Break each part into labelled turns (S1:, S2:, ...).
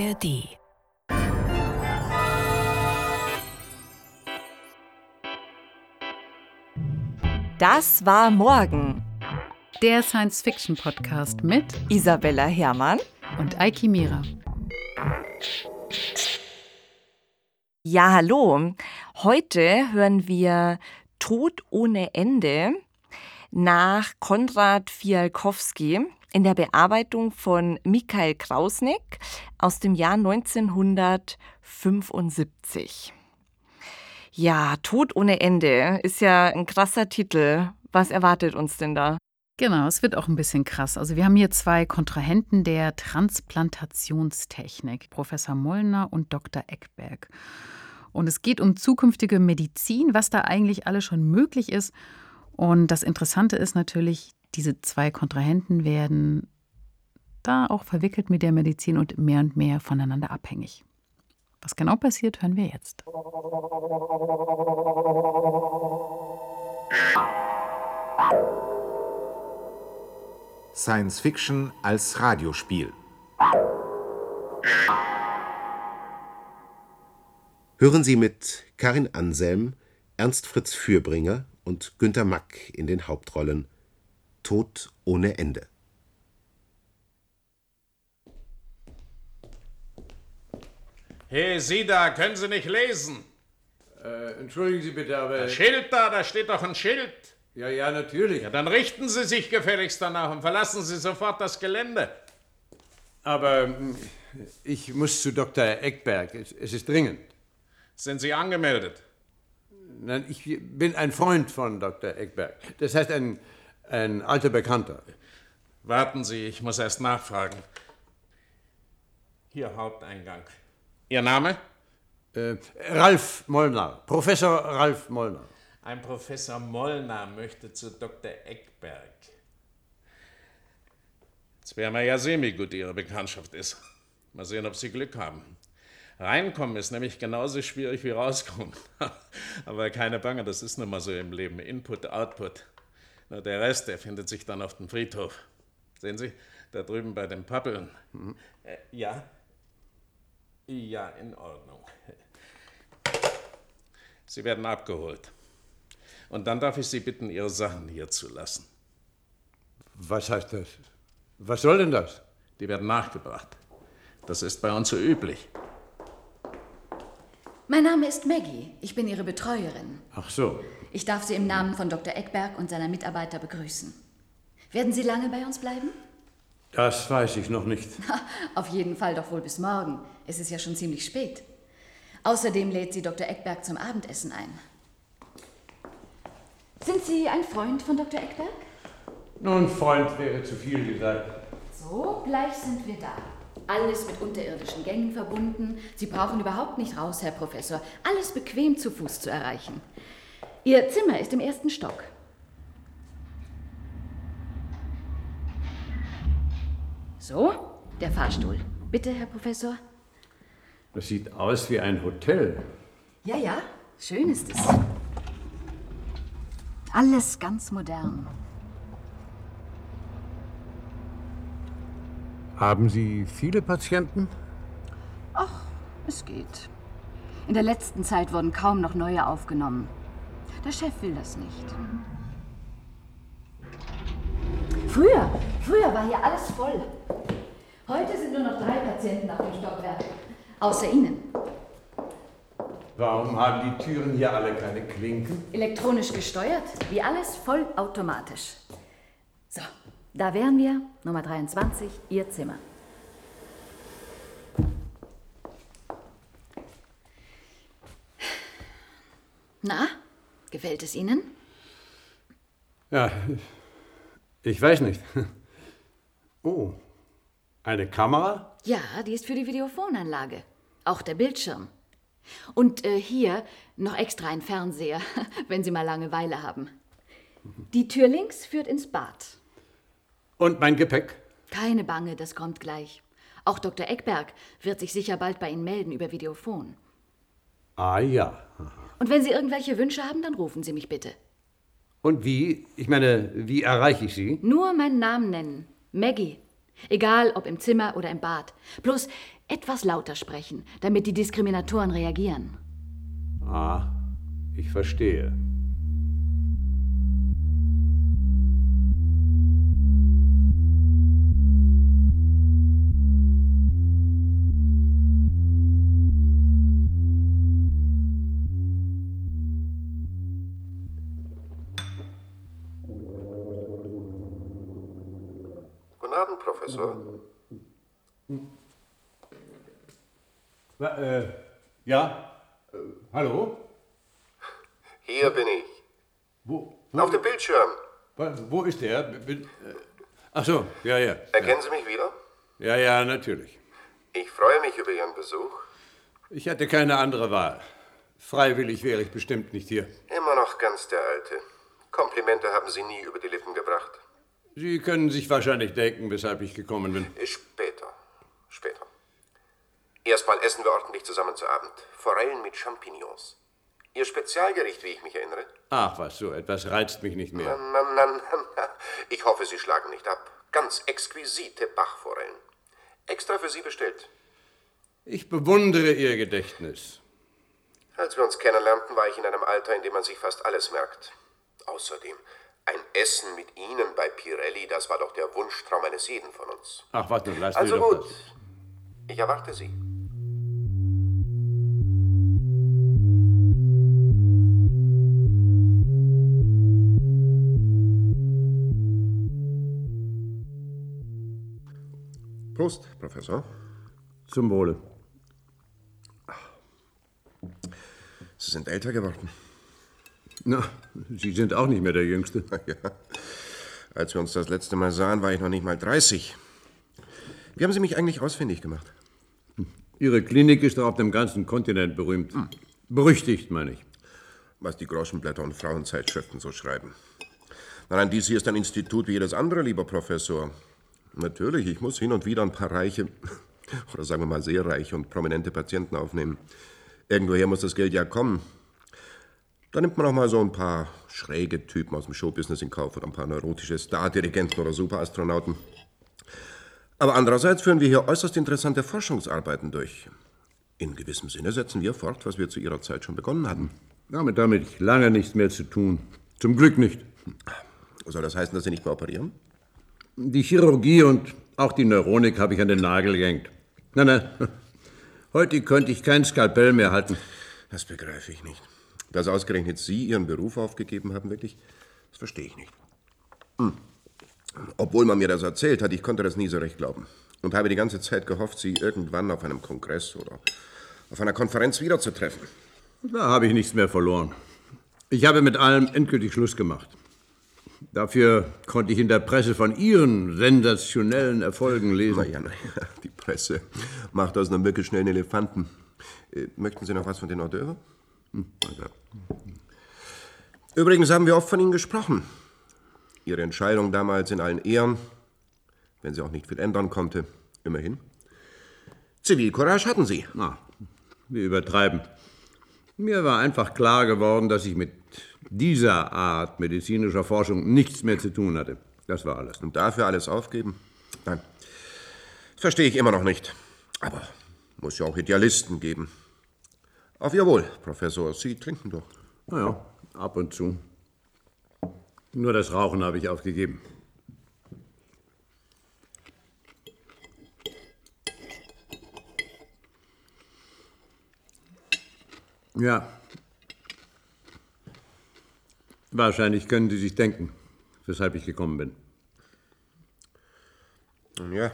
S1: ARD.
S2: Das war morgen.
S3: Der Science-Fiction-Podcast mit
S2: Isabella Herrmann
S3: und Eiki Mira.
S2: Ja, hallo. Heute hören wir Tod ohne Ende nach Konrad Fialkowski in der Bearbeitung von Mikhail Krausnick aus dem Jahr 1975. Ja, Tod ohne Ende ist ja ein krasser Titel. Was erwartet uns denn da?
S3: Genau, es wird auch ein bisschen krass. Also wir haben hier zwei Kontrahenten der Transplantationstechnik, Professor Mollner und Dr. Eckberg. Und es geht um zukünftige Medizin, was da eigentlich alles schon möglich ist. Und das Interessante ist natürlich, diese zwei Kontrahenten werden da auch verwickelt mit der Medizin und mehr und mehr voneinander abhängig. Was genau passiert, hören wir jetzt.
S4: Science Fiction als Radiospiel. Hören Sie mit Karin Anselm, Ernst Fritz Fürbringer und Günter Mack in den Hauptrollen Tod ohne Ende.
S5: Hey, Sie da, können Sie nicht lesen?
S6: Äh, entschuldigen Sie bitte, aber.
S5: Das Schild da, da steht doch ein Schild.
S6: Ja, ja, natürlich.
S5: Ja, dann richten Sie sich gefälligst danach und verlassen Sie sofort das Gelände.
S6: Aber hm, ich muss zu Dr. Eckberg. Es, es ist dringend.
S5: Sind Sie angemeldet?
S6: Nein, ich bin ein Freund von Dr. Eckberg. Das heißt, ein, ein alter Bekannter.
S5: Warten Sie, ich muss erst nachfragen. Hier, Haupteingang. Ihr Name?
S6: Äh, Ralf Mollner. Professor Ralf Mollner.
S5: Ein Professor Mollner möchte zu Dr. Eckberg. Jetzt wäre mir ja semi-gut, Ihre Bekanntschaft ist. Mal sehen, ob Sie Glück haben. Reinkommen ist nämlich genauso schwierig wie rauskommen. Aber keine Bange, das ist nun mal so im Leben. Input, Output. Nur der Rest, der findet sich dann auf dem Friedhof. Sehen Sie, da drüben bei den Pappeln. Mhm. Äh, ja? Ja, in Ordnung. Sie werden abgeholt. Und dann darf ich Sie bitten, Ihre Sachen hier zu lassen.
S6: Was heißt das? Was soll denn das?
S5: Die werden nachgebracht. Das ist bei uns so üblich.
S7: Mein Name ist Maggie. Ich bin Ihre Betreuerin.
S6: Ach so.
S7: Ich darf Sie im Namen von Dr. Eckberg und seiner Mitarbeiter begrüßen. Werden Sie lange bei uns bleiben?
S6: Das weiß ich noch nicht.
S7: Auf jeden Fall doch wohl bis morgen. Es ist ja schon ziemlich spät. Außerdem lädt sie Dr. Eckberg zum Abendessen ein. Sind Sie ein Freund von Dr. Eckberg?
S6: Nun, Freund wäre zu viel gesagt.
S7: So, gleich sind wir da. Alles mit unterirdischen Gängen verbunden. Sie brauchen überhaupt nicht raus, Herr Professor. Alles bequem zu Fuß zu erreichen. Ihr Zimmer ist im ersten Stock. So, der Fahrstuhl. Bitte, Herr Professor.
S6: Das sieht aus wie ein Hotel.
S7: Ja, ja, schön ist es. Alles ganz modern.
S6: Haben Sie viele Patienten?
S7: Ach, es geht. In der letzten Zeit wurden kaum noch neue aufgenommen. Der Chef will das nicht. Früher, früher war hier alles voll. Heute sind nur noch drei Patienten auf dem Stockwerk. Außer Ihnen.
S6: Warum haben die Türen hier alle keine Klinken?
S7: Elektronisch gesteuert, wie alles vollautomatisch. So, da wären wir, Nummer 23, Ihr Zimmer. Na, gefällt es Ihnen?
S6: Ja, ich weiß nicht. Oh, eine Kamera?
S7: Ja, die ist für die Videofonanlage. Auch der Bildschirm. Und äh, hier noch extra ein Fernseher, wenn Sie mal Langeweile haben. Die Tür links führt ins Bad.
S6: Und mein Gepäck?
S7: Keine Bange, das kommt gleich. Auch Dr. Eckberg wird sich sicher bald bei Ihnen melden über Videofon.
S6: Ah ja.
S7: Und wenn Sie irgendwelche Wünsche haben, dann rufen Sie mich bitte.
S6: Und wie? Ich meine, wie erreiche ich Sie?
S7: Nur meinen Namen nennen. Maggie. Egal ob im Zimmer oder im Bad. Bloß etwas lauter sprechen, damit die Diskriminatoren reagieren.
S6: Ah, ich verstehe.
S4: Guten Abend, Professor.
S6: Äh, ja? Äh, hallo?
S4: Hier bin ich.
S6: Wo,
S4: Auf dem Bildschirm.
S6: wo, wo ist der? Bin, äh, ach so, ja, ja.
S4: Erkennen Sie mich wieder?
S6: Ja, ja, natürlich.
S4: Ich freue mich über Ihren Besuch.
S6: Ich hatte keine andere Wahl. Freiwillig wäre ich bestimmt nicht hier.
S4: Immer noch ganz der Alte. Komplimente haben Sie nie über die Lippen gebracht.
S6: Sie können sich wahrscheinlich denken, weshalb ich gekommen bin.
S4: Später. Erstmal essen wir ordentlich zusammen zu Abend. Forellen mit Champignons. Ihr Spezialgericht, wie ich mich erinnere.
S6: Ach, was, so etwas reizt mich nicht mehr.
S4: Na, na, na, na. Ich hoffe, Sie schlagen nicht ab. Ganz exquisite Bachforellen. Extra für Sie bestellt.
S6: Ich bewundere Ihr Gedächtnis.
S4: Als wir uns kennenlernten, war ich in einem Alter, in dem man sich fast alles merkt. Außerdem, ein Essen mit Ihnen bei Pirelli, das war doch der Wunschtraum eines jeden von uns.
S6: Ach, warte, lass
S4: Also gut. Ich erwarte Sie. Prost, Professor.
S6: Zum Wohle.
S4: Sie sind älter geworden.
S6: Na, Sie sind auch nicht mehr der Jüngste.
S4: Ja. Als wir uns das letzte Mal sahen, war ich noch nicht mal 30. Wie haben Sie mich eigentlich ausfindig gemacht?
S6: Ihre Klinik ist doch auf dem ganzen Kontinent berühmt. Berüchtigt, meine ich.
S4: Was die Groschenblätter und Frauenzeitschriften so schreiben. Nein, dies hier ist ein Institut wie jedes andere, lieber Professor. Natürlich, ich muss hin und wieder ein paar reiche, oder sagen wir mal sehr reiche und prominente Patienten aufnehmen. Irgendwoher muss das Geld ja kommen. Da nimmt man auch mal so ein paar schräge Typen aus dem Showbusiness in Kauf oder ein paar neurotische Stardirigenten oder Superastronauten. Aber andererseits führen wir hier äußerst interessante Forschungsarbeiten durch. In gewissem Sinne setzen wir fort, was wir zu Ihrer Zeit schon begonnen hatten.
S6: Damit damit ich lange nichts mehr zu tun. Zum Glück nicht.
S4: Soll das heißen, dass Sie nicht mehr operieren?
S6: Die Chirurgie und auch die Neuronik habe ich an den Nagel gehängt. Nein, nein. Heute könnte ich kein Skalpell mehr halten.
S4: Das begreife ich nicht. Dass ausgerechnet Sie Ihren Beruf aufgegeben haben, wirklich, das verstehe ich nicht. Hm. Obwohl man mir das erzählt hat, ich konnte das nie so recht glauben. Und habe die ganze Zeit gehofft, Sie irgendwann auf einem Kongress oder auf einer Konferenz wiederzutreffen.
S6: Da habe ich nichts mehr verloren. Ich habe mit allem endgültig Schluss gemacht. Dafür konnte ich in der Presse von Ihren sensationellen Erfolgen lesen.
S4: Naja, naja, die Presse macht aus einem wirklich schnellen Elefanten. Äh, Möchten Sie noch was von den Hors d'oeuvres? Hm. Übrigens haben wir oft von Ihnen gesprochen. Ihre Entscheidung damals in allen Ehren, wenn sie auch nicht viel ändern konnte, immerhin. Zivilcourage hatten Sie.
S6: Na, wir übertreiben. Mir war einfach klar geworden, dass ich mit dieser Art medizinischer Forschung nichts mehr zu tun hatte. Das war alles.
S4: Und dafür alles aufgeben? Nein. Das verstehe ich immer noch nicht. Aber muss ja auch Idealisten geben. Auf Ihr Wohl, Professor. Sie trinken doch.
S6: Naja, ab und zu. Nur das Rauchen habe ich aufgegeben. Ja. Wahrscheinlich können Sie sich denken, weshalb ich gekommen bin.
S4: Ja,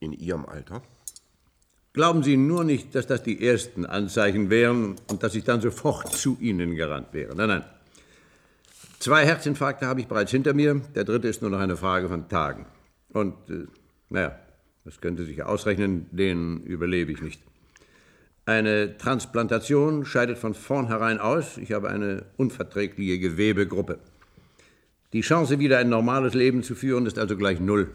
S4: in Ihrem Alter.
S6: Glauben Sie nur nicht, dass das die ersten Anzeichen wären und dass ich dann sofort zu Ihnen gerannt wäre. Nein, nein. Zwei Herzinfarkte habe ich bereits hinter mir. Der dritte ist nur noch eine Frage von Tagen. Und, äh, naja, das können Sie sich ausrechnen, den überlebe ich nicht. Eine Transplantation scheidet von vornherein aus. Ich habe eine unverträgliche Gewebegruppe. Die Chance, wieder ein normales Leben zu führen, ist also gleich null.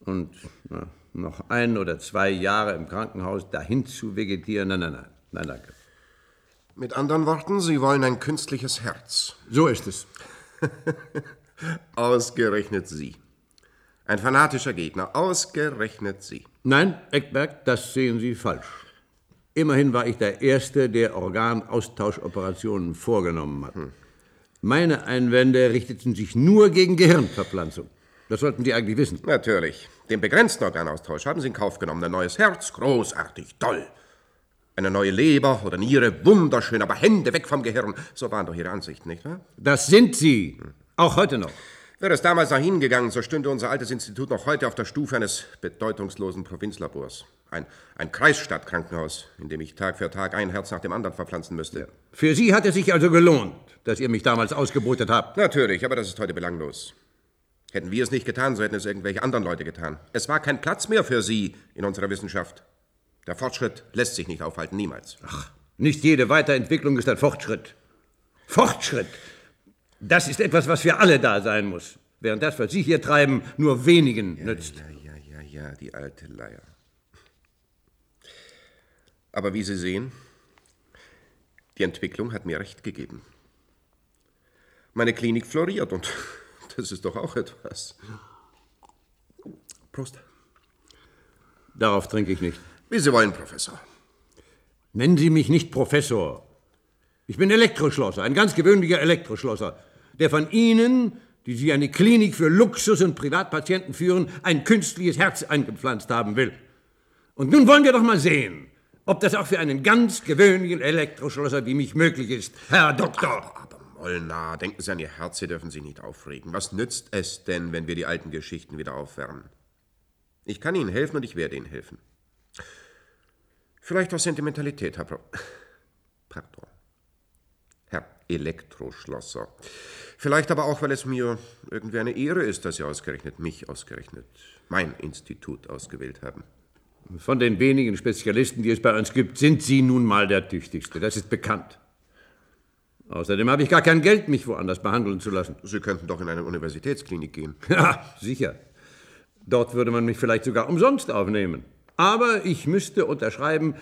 S6: Und na, noch ein oder zwei Jahre im Krankenhaus dahin zu vegetieren, nein, nein, nein, nein, danke.
S4: Mit anderen Worten, Sie wollen ein künstliches Herz.
S6: So ist es.
S4: Ausgerechnet Sie. Ein fanatischer Gegner, ausgerechnet Sie.
S6: Nein, Eckberg, das sehen Sie falsch. Immerhin war ich der Erste, der Organaustauschoperationen vorgenommen hat. Meine Einwände richteten sich nur gegen Gehirnverpflanzung. Das sollten Sie eigentlich wissen.
S4: Natürlich. Den begrenzten Organaustausch haben Sie in Kauf genommen. Ein neues Herz, großartig, toll. Eine neue Leber oder Niere, wunderschön, aber Hände weg vom Gehirn. So waren doch Ihre Ansichten, nicht wahr?
S6: Das sind Sie. Auch heute noch.
S4: Wäre es damals nach Ihnen gegangen, so stünde unser altes Institut noch heute auf der Stufe eines bedeutungslosen Provinzlabors. Ein, ein Kreisstadtkrankenhaus, in dem ich Tag für Tag ein Herz nach dem anderen verpflanzen müsste.
S6: Für Sie hat es sich also gelohnt, dass ihr mich damals ausgebotet habt.
S4: Natürlich, aber das ist heute belanglos. Hätten wir es nicht getan, so hätten es irgendwelche anderen Leute getan. Es war kein Platz mehr für Sie in unserer Wissenschaft. Der Fortschritt lässt sich nicht aufhalten, niemals.
S6: Ach, nicht jede Weiterentwicklung ist ein Fortschritt. Fortschritt, das ist etwas, was für alle da sein muss. Während das, was Sie hier treiben, nur wenigen
S4: ja,
S6: nützt.
S4: Ja, ja, ja, ja, die alte Leier. Aber wie Sie sehen, die Entwicklung hat mir recht gegeben. Meine Klinik floriert und das ist doch auch etwas. Prost.
S6: Darauf trinke ich nicht.
S4: Wie Sie wollen, Professor.
S6: Nennen Sie mich nicht Professor. Ich bin Elektroschlosser, ein ganz gewöhnlicher Elektroschlosser, der von Ihnen, die Sie eine Klinik für Luxus- und Privatpatienten führen, ein künstliches Herz eingepflanzt haben will. Und nun wollen wir doch mal sehen, ob das auch für einen ganz gewöhnlichen Elektroschlosser wie mich möglich ist, Herr Doktor.
S4: Aber, aber Molnar, denken Sie an Ihr Herz, Sie dürfen sich nicht aufregen. Was nützt es denn, wenn wir die alten Geschichten wieder aufwärmen? Ich kann Ihnen helfen und ich werde Ihnen helfen. Vielleicht aus Sentimentalität, Herr Pro Pardon. Herr Elektroschlosser. Vielleicht aber auch, weil es mir irgendwie eine Ehre ist, dass Sie ausgerechnet mich ausgerechnet, mein Institut ausgewählt haben.
S6: Von den wenigen Spezialisten, die es bei uns gibt, sind Sie nun mal der tüchtigste. Das ist bekannt. Außerdem habe ich gar kein Geld, mich woanders behandeln zu lassen.
S4: Sie könnten doch in eine Universitätsklinik gehen.
S6: Ja, sicher. Dort würde man mich vielleicht sogar umsonst aufnehmen. Aber ich müsste unterschreiben,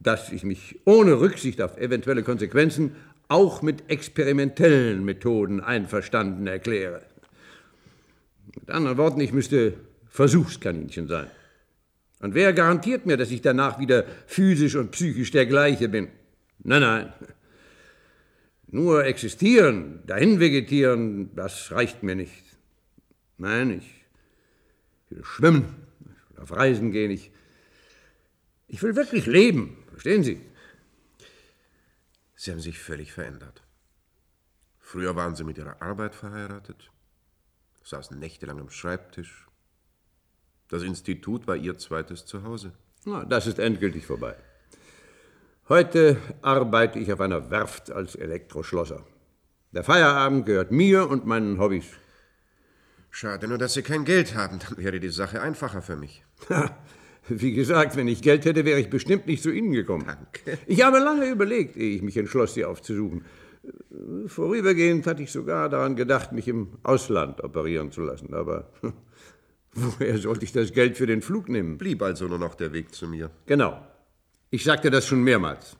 S6: dass ich mich ohne Rücksicht auf eventuelle Konsequenzen auch mit experimentellen Methoden einverstanden erkläre. Mit anderen Worten, ich müsste Versuchskaninchen sein. Und wer garantiert mir, dass ich danach wieder physisch und psychisch der gleiche bin? Nein, nein. Nur existieren, dahin vegetieren, das reicht mir nicht. Nein, ich will schwimmen, ich will auf Reisen gehen, ich, ich will wirklich leben, verstehen Sie?
S4: Sie haben sich völlig verändert. Früher waren Sie mit Ihrer Arbeit verheiratet, saßen nächtelang am Schreibtisch. Das Institut war Ihr zweites Zuhause.
S6: Na, das ist endgültig vorbei. Heute arbeite ich auf einer Werft als Elektroschlosser. Der Feierabend gehört mir und meinen Hobbys.
S4: Schade nur, dass Sie kein Geld haben, dann wäre die Sache einfacher für mich.
S6: Wie gesagt, wenn ich Geld hätte, wäre ich bestimmt nicht zu Ihnen gekommen.
S4: Danke.
S6: Ich habe lange überlegt, ehe ich mich entschloss, Sie aufzusuchen. Vorübergehend hatte ich sogar daran gedacht, mich im Ausland operieren zu lassen. Aber woher sollte ich das Geld für den Flug nehmen?
S4: Blieb also nur noch der Weg zu mir.
S6: Genau. Ich sagte das schon mehrmals.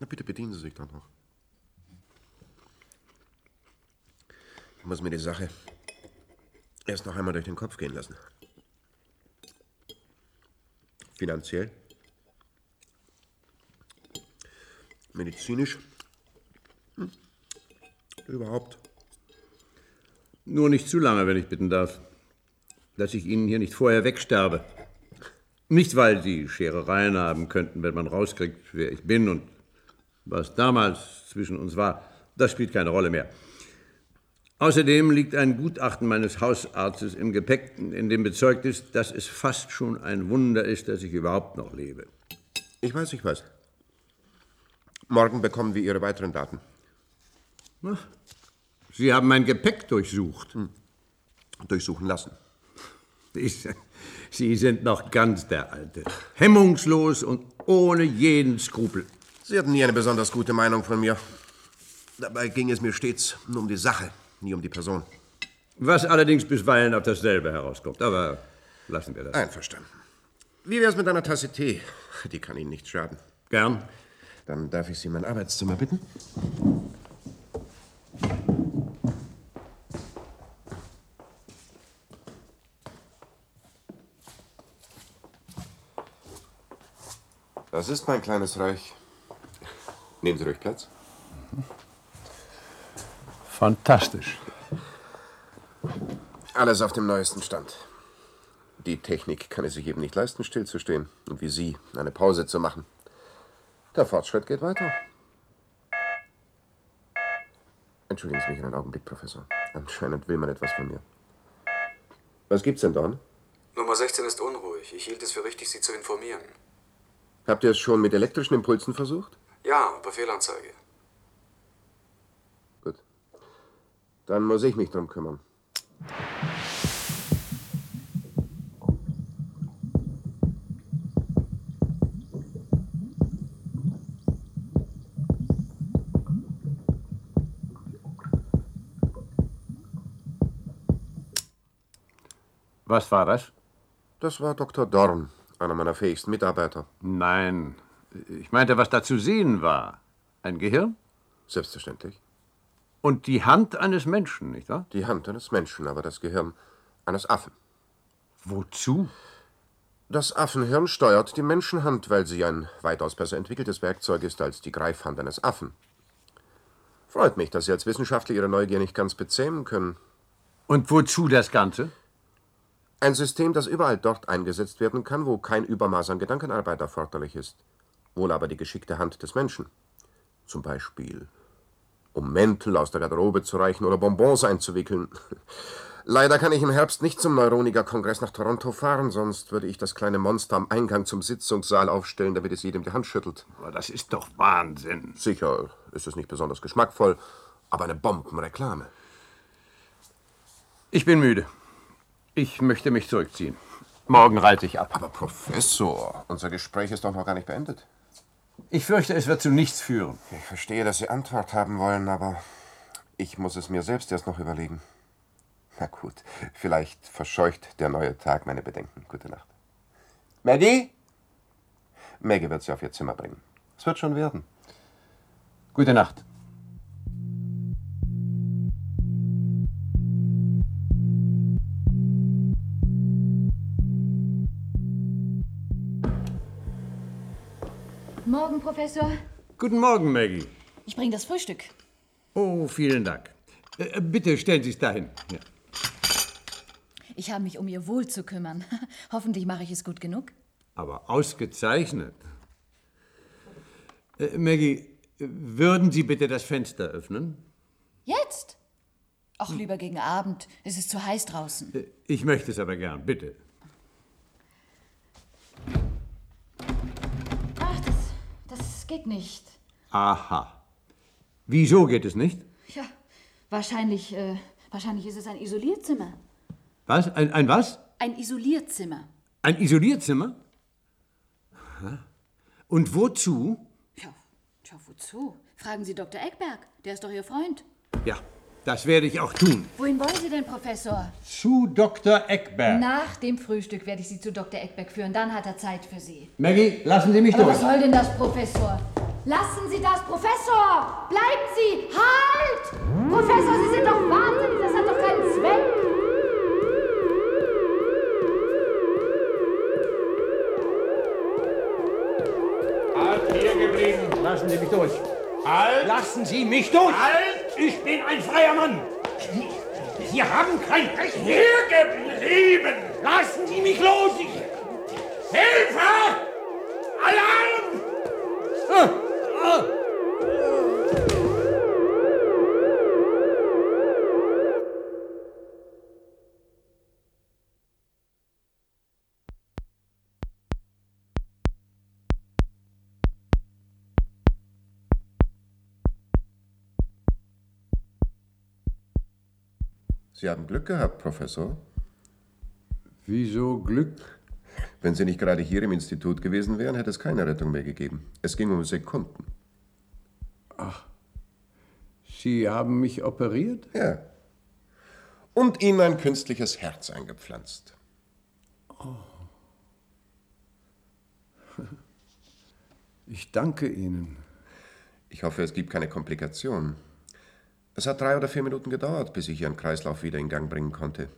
S4: Na bitte bedienen Sie sich doch noch. Ich muss mir die Sache erst noch einmal durch den Kopf gehen lassen. Finanziell, medizinisch, hm. überhaupt.
S6: Nur nicht zu lange, wenn ich bitten darf. Dass ich Ihnen hier nicht vorher wegsterbe. Nicht, weil Sie Scherereien haben könnten, wenn man rauskriegt, wer ich bin und was damals zwischen uns war. Das spielt keine Rolle mehr. Außerdem liegt ein Gutachten meines Hausarztes im Gepäck, in dem bezeugt ist, dass es fast schon ein Wunder ist, dass ich überhaupt noch lebe.
S4: Ich weiß, ich weiß. Morgen bekommen wir Ihre weiteren Daten.
S6: Sie haben mein Gepäck durchsucht.
S4: Durchsuchen lassen.
S6: Sie sind noch ganz der Alte. Hemmungslos und ohne jeden Skrupel.
S4: Sie hatten nie eine besonders gute Meinung von mir. Dabei ging es mir stets nur um die Sache, nie um die Person.
S6: Was allerdings bisweilen auf dasselbe herauskommt, aber lassen wir das.
S4: Einverstanden. Wie wär's mit einer Tasse Tee? Die kann Ihnen nicht schaden.
S6: Gern.
S4: Dann darf ich Sie in mein Arbeitszimmer bitten. Das ist mein kleines Reich. Nehmen Sie ruhig Platz. Mhm.
S6: Fantastisch.
S4: Alles auf dem neuesten Stand. Die Technik kann es sich eben nicht leisten, stillzustehen und wie Sie eine Pause zu machen. Der Fortschritt geht weiter. Entschuldigen Sie mich einen Augenblick, Professor. Anscheinend will man etwas von mir. Was gibt's denn, Don?
S1: Nummer 16 ist unruhig. Ich hielt es für richtig, Sie zu informieren.
S4: Habt ihr es schon mit elektrischen Impulsen versucht?
S1: Ja, Befehlanzeige.
S4: Gut. Dann muss ich mich drum kümmern.
S6: Was war das?
S4: Das war Dr. Dorn, einer meiner fähigsten Mitarbeiter.
S6: Nein. Ich meinte, was da zu sehen war. Ein Gehirn?
S4: Selbstverständlich.
S6: Und die Hand eines Menschen, nicht wahr?
S4: Die Hand eines Menschen, aber das Gehirn eines Affen.
S6: Wozu?
S4: Das Affenhirn steuert die Menschenhand, weil sie ein weitaus besser entwickeltes Werkzeug ist als die Greifhand eines Affen. Freut mich, dass Sie als Wissenschaftler Ihre Neugier nicht ganz bezähmen können.
S6: Und wozu das Ganze?
S4: Ein System, das überall dort eingesetzt werden kann, wo kein Übermaß an Gedankenarbeit erforderlich ist. Wohl aber die geschickte Hand des Menschen. Zum Beispiel, um Mäntel aus der Garderobe zu reichen oder Bonbons einzuwickeln. Leider kann ich im Herbst nicht zum Neuroniker-Kongress nach Toronto fahren, sonst würde ich das kleine Monster am Eingang zum Sitzungssaal aufstellen, damit es jedem die Hand schüttelt.
S6: Aber das ist doch Wahnsinn.
S4: Sicher ist es nicht besonders geschmackvoll, aber eine Bombenreklame.
S6: Ich bin müde. Ich möchte mich zurückziehen. Morgen reite ich ab.
S4: Aber Professor, unser Gespräch ist doch noch gar nicht beendet.
S6: Ich fürchte, es wird zu nichts führen.
S4: Ich verstehe, dass Sie Antwort haben wollen, aber ich muss es mir selbst erst noch überlegen. Na gut, vielleicht verscheucht der neue Tag meine Bedenken. Gute Nacht. Maggie? Maggie wird Sie auf Ihr Zimmer bringen. Es wird schon werden.
S6: Gute Nacht.
S7: Morgen, Professor.
S6: Guten Morgen, Maggie.
S7: Ich bringe das Frühstück.
S6: Oh, vielen Dank. Äh, bitte stellen Sie es dahin. Ja.
S7: Ich habe mich um Ihr Wohl zu kümmern. Hoffentlich mache ich es gut genug.
S6: Aber ausgezeichnet. Äh, Maggie, würden Sie bitte das Fenster öffnen?
S7: Jetzt? Ach, lieber gegen Abend. Es ist zu heiß draußen.
S6: Äh, Ich möchte es aber gern, bitte.
S7: Das geht nicht.
S6: Aha. Wieso geht es nicht?
S7: Ja, wahrscheinlich, äh, wahrscheinlich ist es ein Isolierzimmer.
S6: Was? Ein, ein was?
S7: Ein Isolierzimmer.
S6: Ein Isolierzimmer? Aha. Und wozu?
S7: Tja, tja, wozu? Fragen Sie Dr. Eckberg. Der ist doch Ihr Freund.
S6: Ja, das werde ich auch tun.
S7: Wohin wollen Sie denn, Professor?
S6: Zu Dr. Eckberg.
S7: Nach dem Frühstück werde ich Sie zu Dr. Eckberg führen. Dann hat er Zeit für Sie.
S6: Maggie, lassen Sie mich
S7: Aber
S6: durch.
S7: was soll denn das, Professor? Lassen Sie das, Professor! Bleiben Sie! Halt! Professor, Sie sind doch wahnsinnig! Das hat doch keinen Zweck!
S6: Halt hier geblieben. Lassen Sie mich durch.
S8: Halt!
S6: Lassen Sie mich durch.
S8: Halt! Ich bin ein freier Mann! Sie haben kein Recht! Hier geblieben! Lassen Sie mich los! Ich... Hilfe! Alarm!
S4: Sie haben Glück gehabt, Professor.
S6: Wieso Glück?
S4: Wenn Sie nicht gerade hier im Institut gewesen wären, hätte es keine Rettung mehr gegeben. Es ging um Sekunden.
S6: Sie haben mich operiert?
S4: Ja. Und Ihnen ein künstliches Herz eingepflanzt.
S6: Ich danke Ihnen.
S4: Ich hoffe, es gibt keine Komplikationen. Es hat drei oder vier Minuten gedauert, bis ich Ihren Kreislauf wieder in Gang bringen konnte.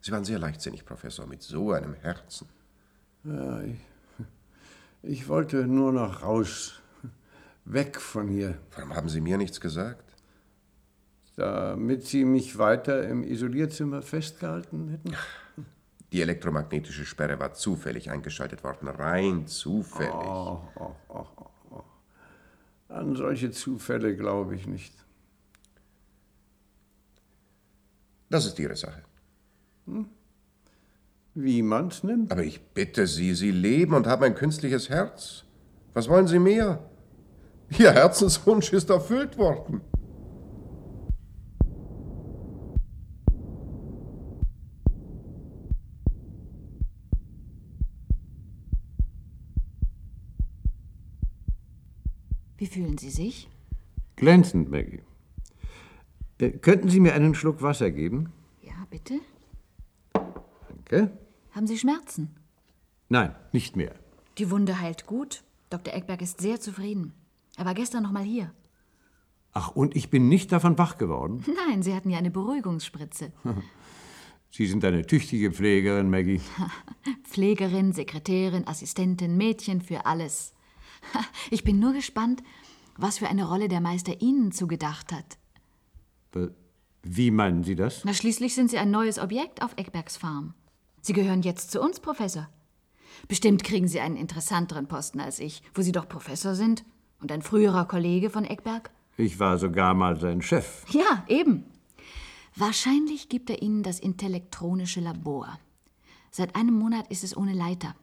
S4: Sie waren sehr leichtsinnig, Professor, mit so einem Herzen.
S6: Ja, ich, Ich wollte nur noch raus. Weg von hier.
S4: Warum haben Sie mir nichts gesagt?
S6: Damit Sie mich weiter im Isolierzimmer festgehalten hätten?
S4: Die elektromagnetische Sperre war zufällig eingeschaltet worden. Rein zufällig.
S6: Oh, oh, oh, oh, oh. An solche Zufälle glaube ich nicht.
S4: Das ist Ihre Sache.
S6: Hm? Wie man's nimmt.
S4: Aber ich bitte Sie, Sie leben und haben ein künstliches Herz. Was wollen Sie mehr? Ihr Herzenswunsch ist erfüllt worden.
S7: Wie fühlen Sie sich?
S6: Glänzend, Maggie. Äh, könnten Sie mir einen Schluck Wasser geben?
S7: Ja, bitte.
S6: Danke.
S7: Haben Sie Schmerzen?
S6: Nein, nicht mehr.
S7: Die Wunde heilt gut. Dr. Eckberg ist sehr zufrieden. Er war gestern noch mal hier.
S6: Ach, und ich bin nicht davon wach geworden?
S7: Nein, Sie hatten ja eine Beruhigungsspritze.
S6: Sie sind eine tüchtige Pflegerin, Maggie.
S7: Pflegerin, Sekretärin, Assistentin, Mädchen für alles. Ich bin nur gespannt, was für eine Rolle der Meister Ihnen zugedacht hat.
S6: Wie meinen Sie das?
S7: Na, schließlich sind Sie ein neues Objekt auf Eckbergs Farm. Sie gehören jetzt zu uns, Professor. Bestimmt kriegen Sie einen interessanteren Posten als ich, wo Sie doch Professor sind und ein früherer Kollege von Eckberg.
S6: Ich war sogar mal sein Chef.
S7: Ja, eben. Wahrscheinlich gibt er Ihnen das intellektronische Labor. Seit einem Monat ist es ohne Leiter.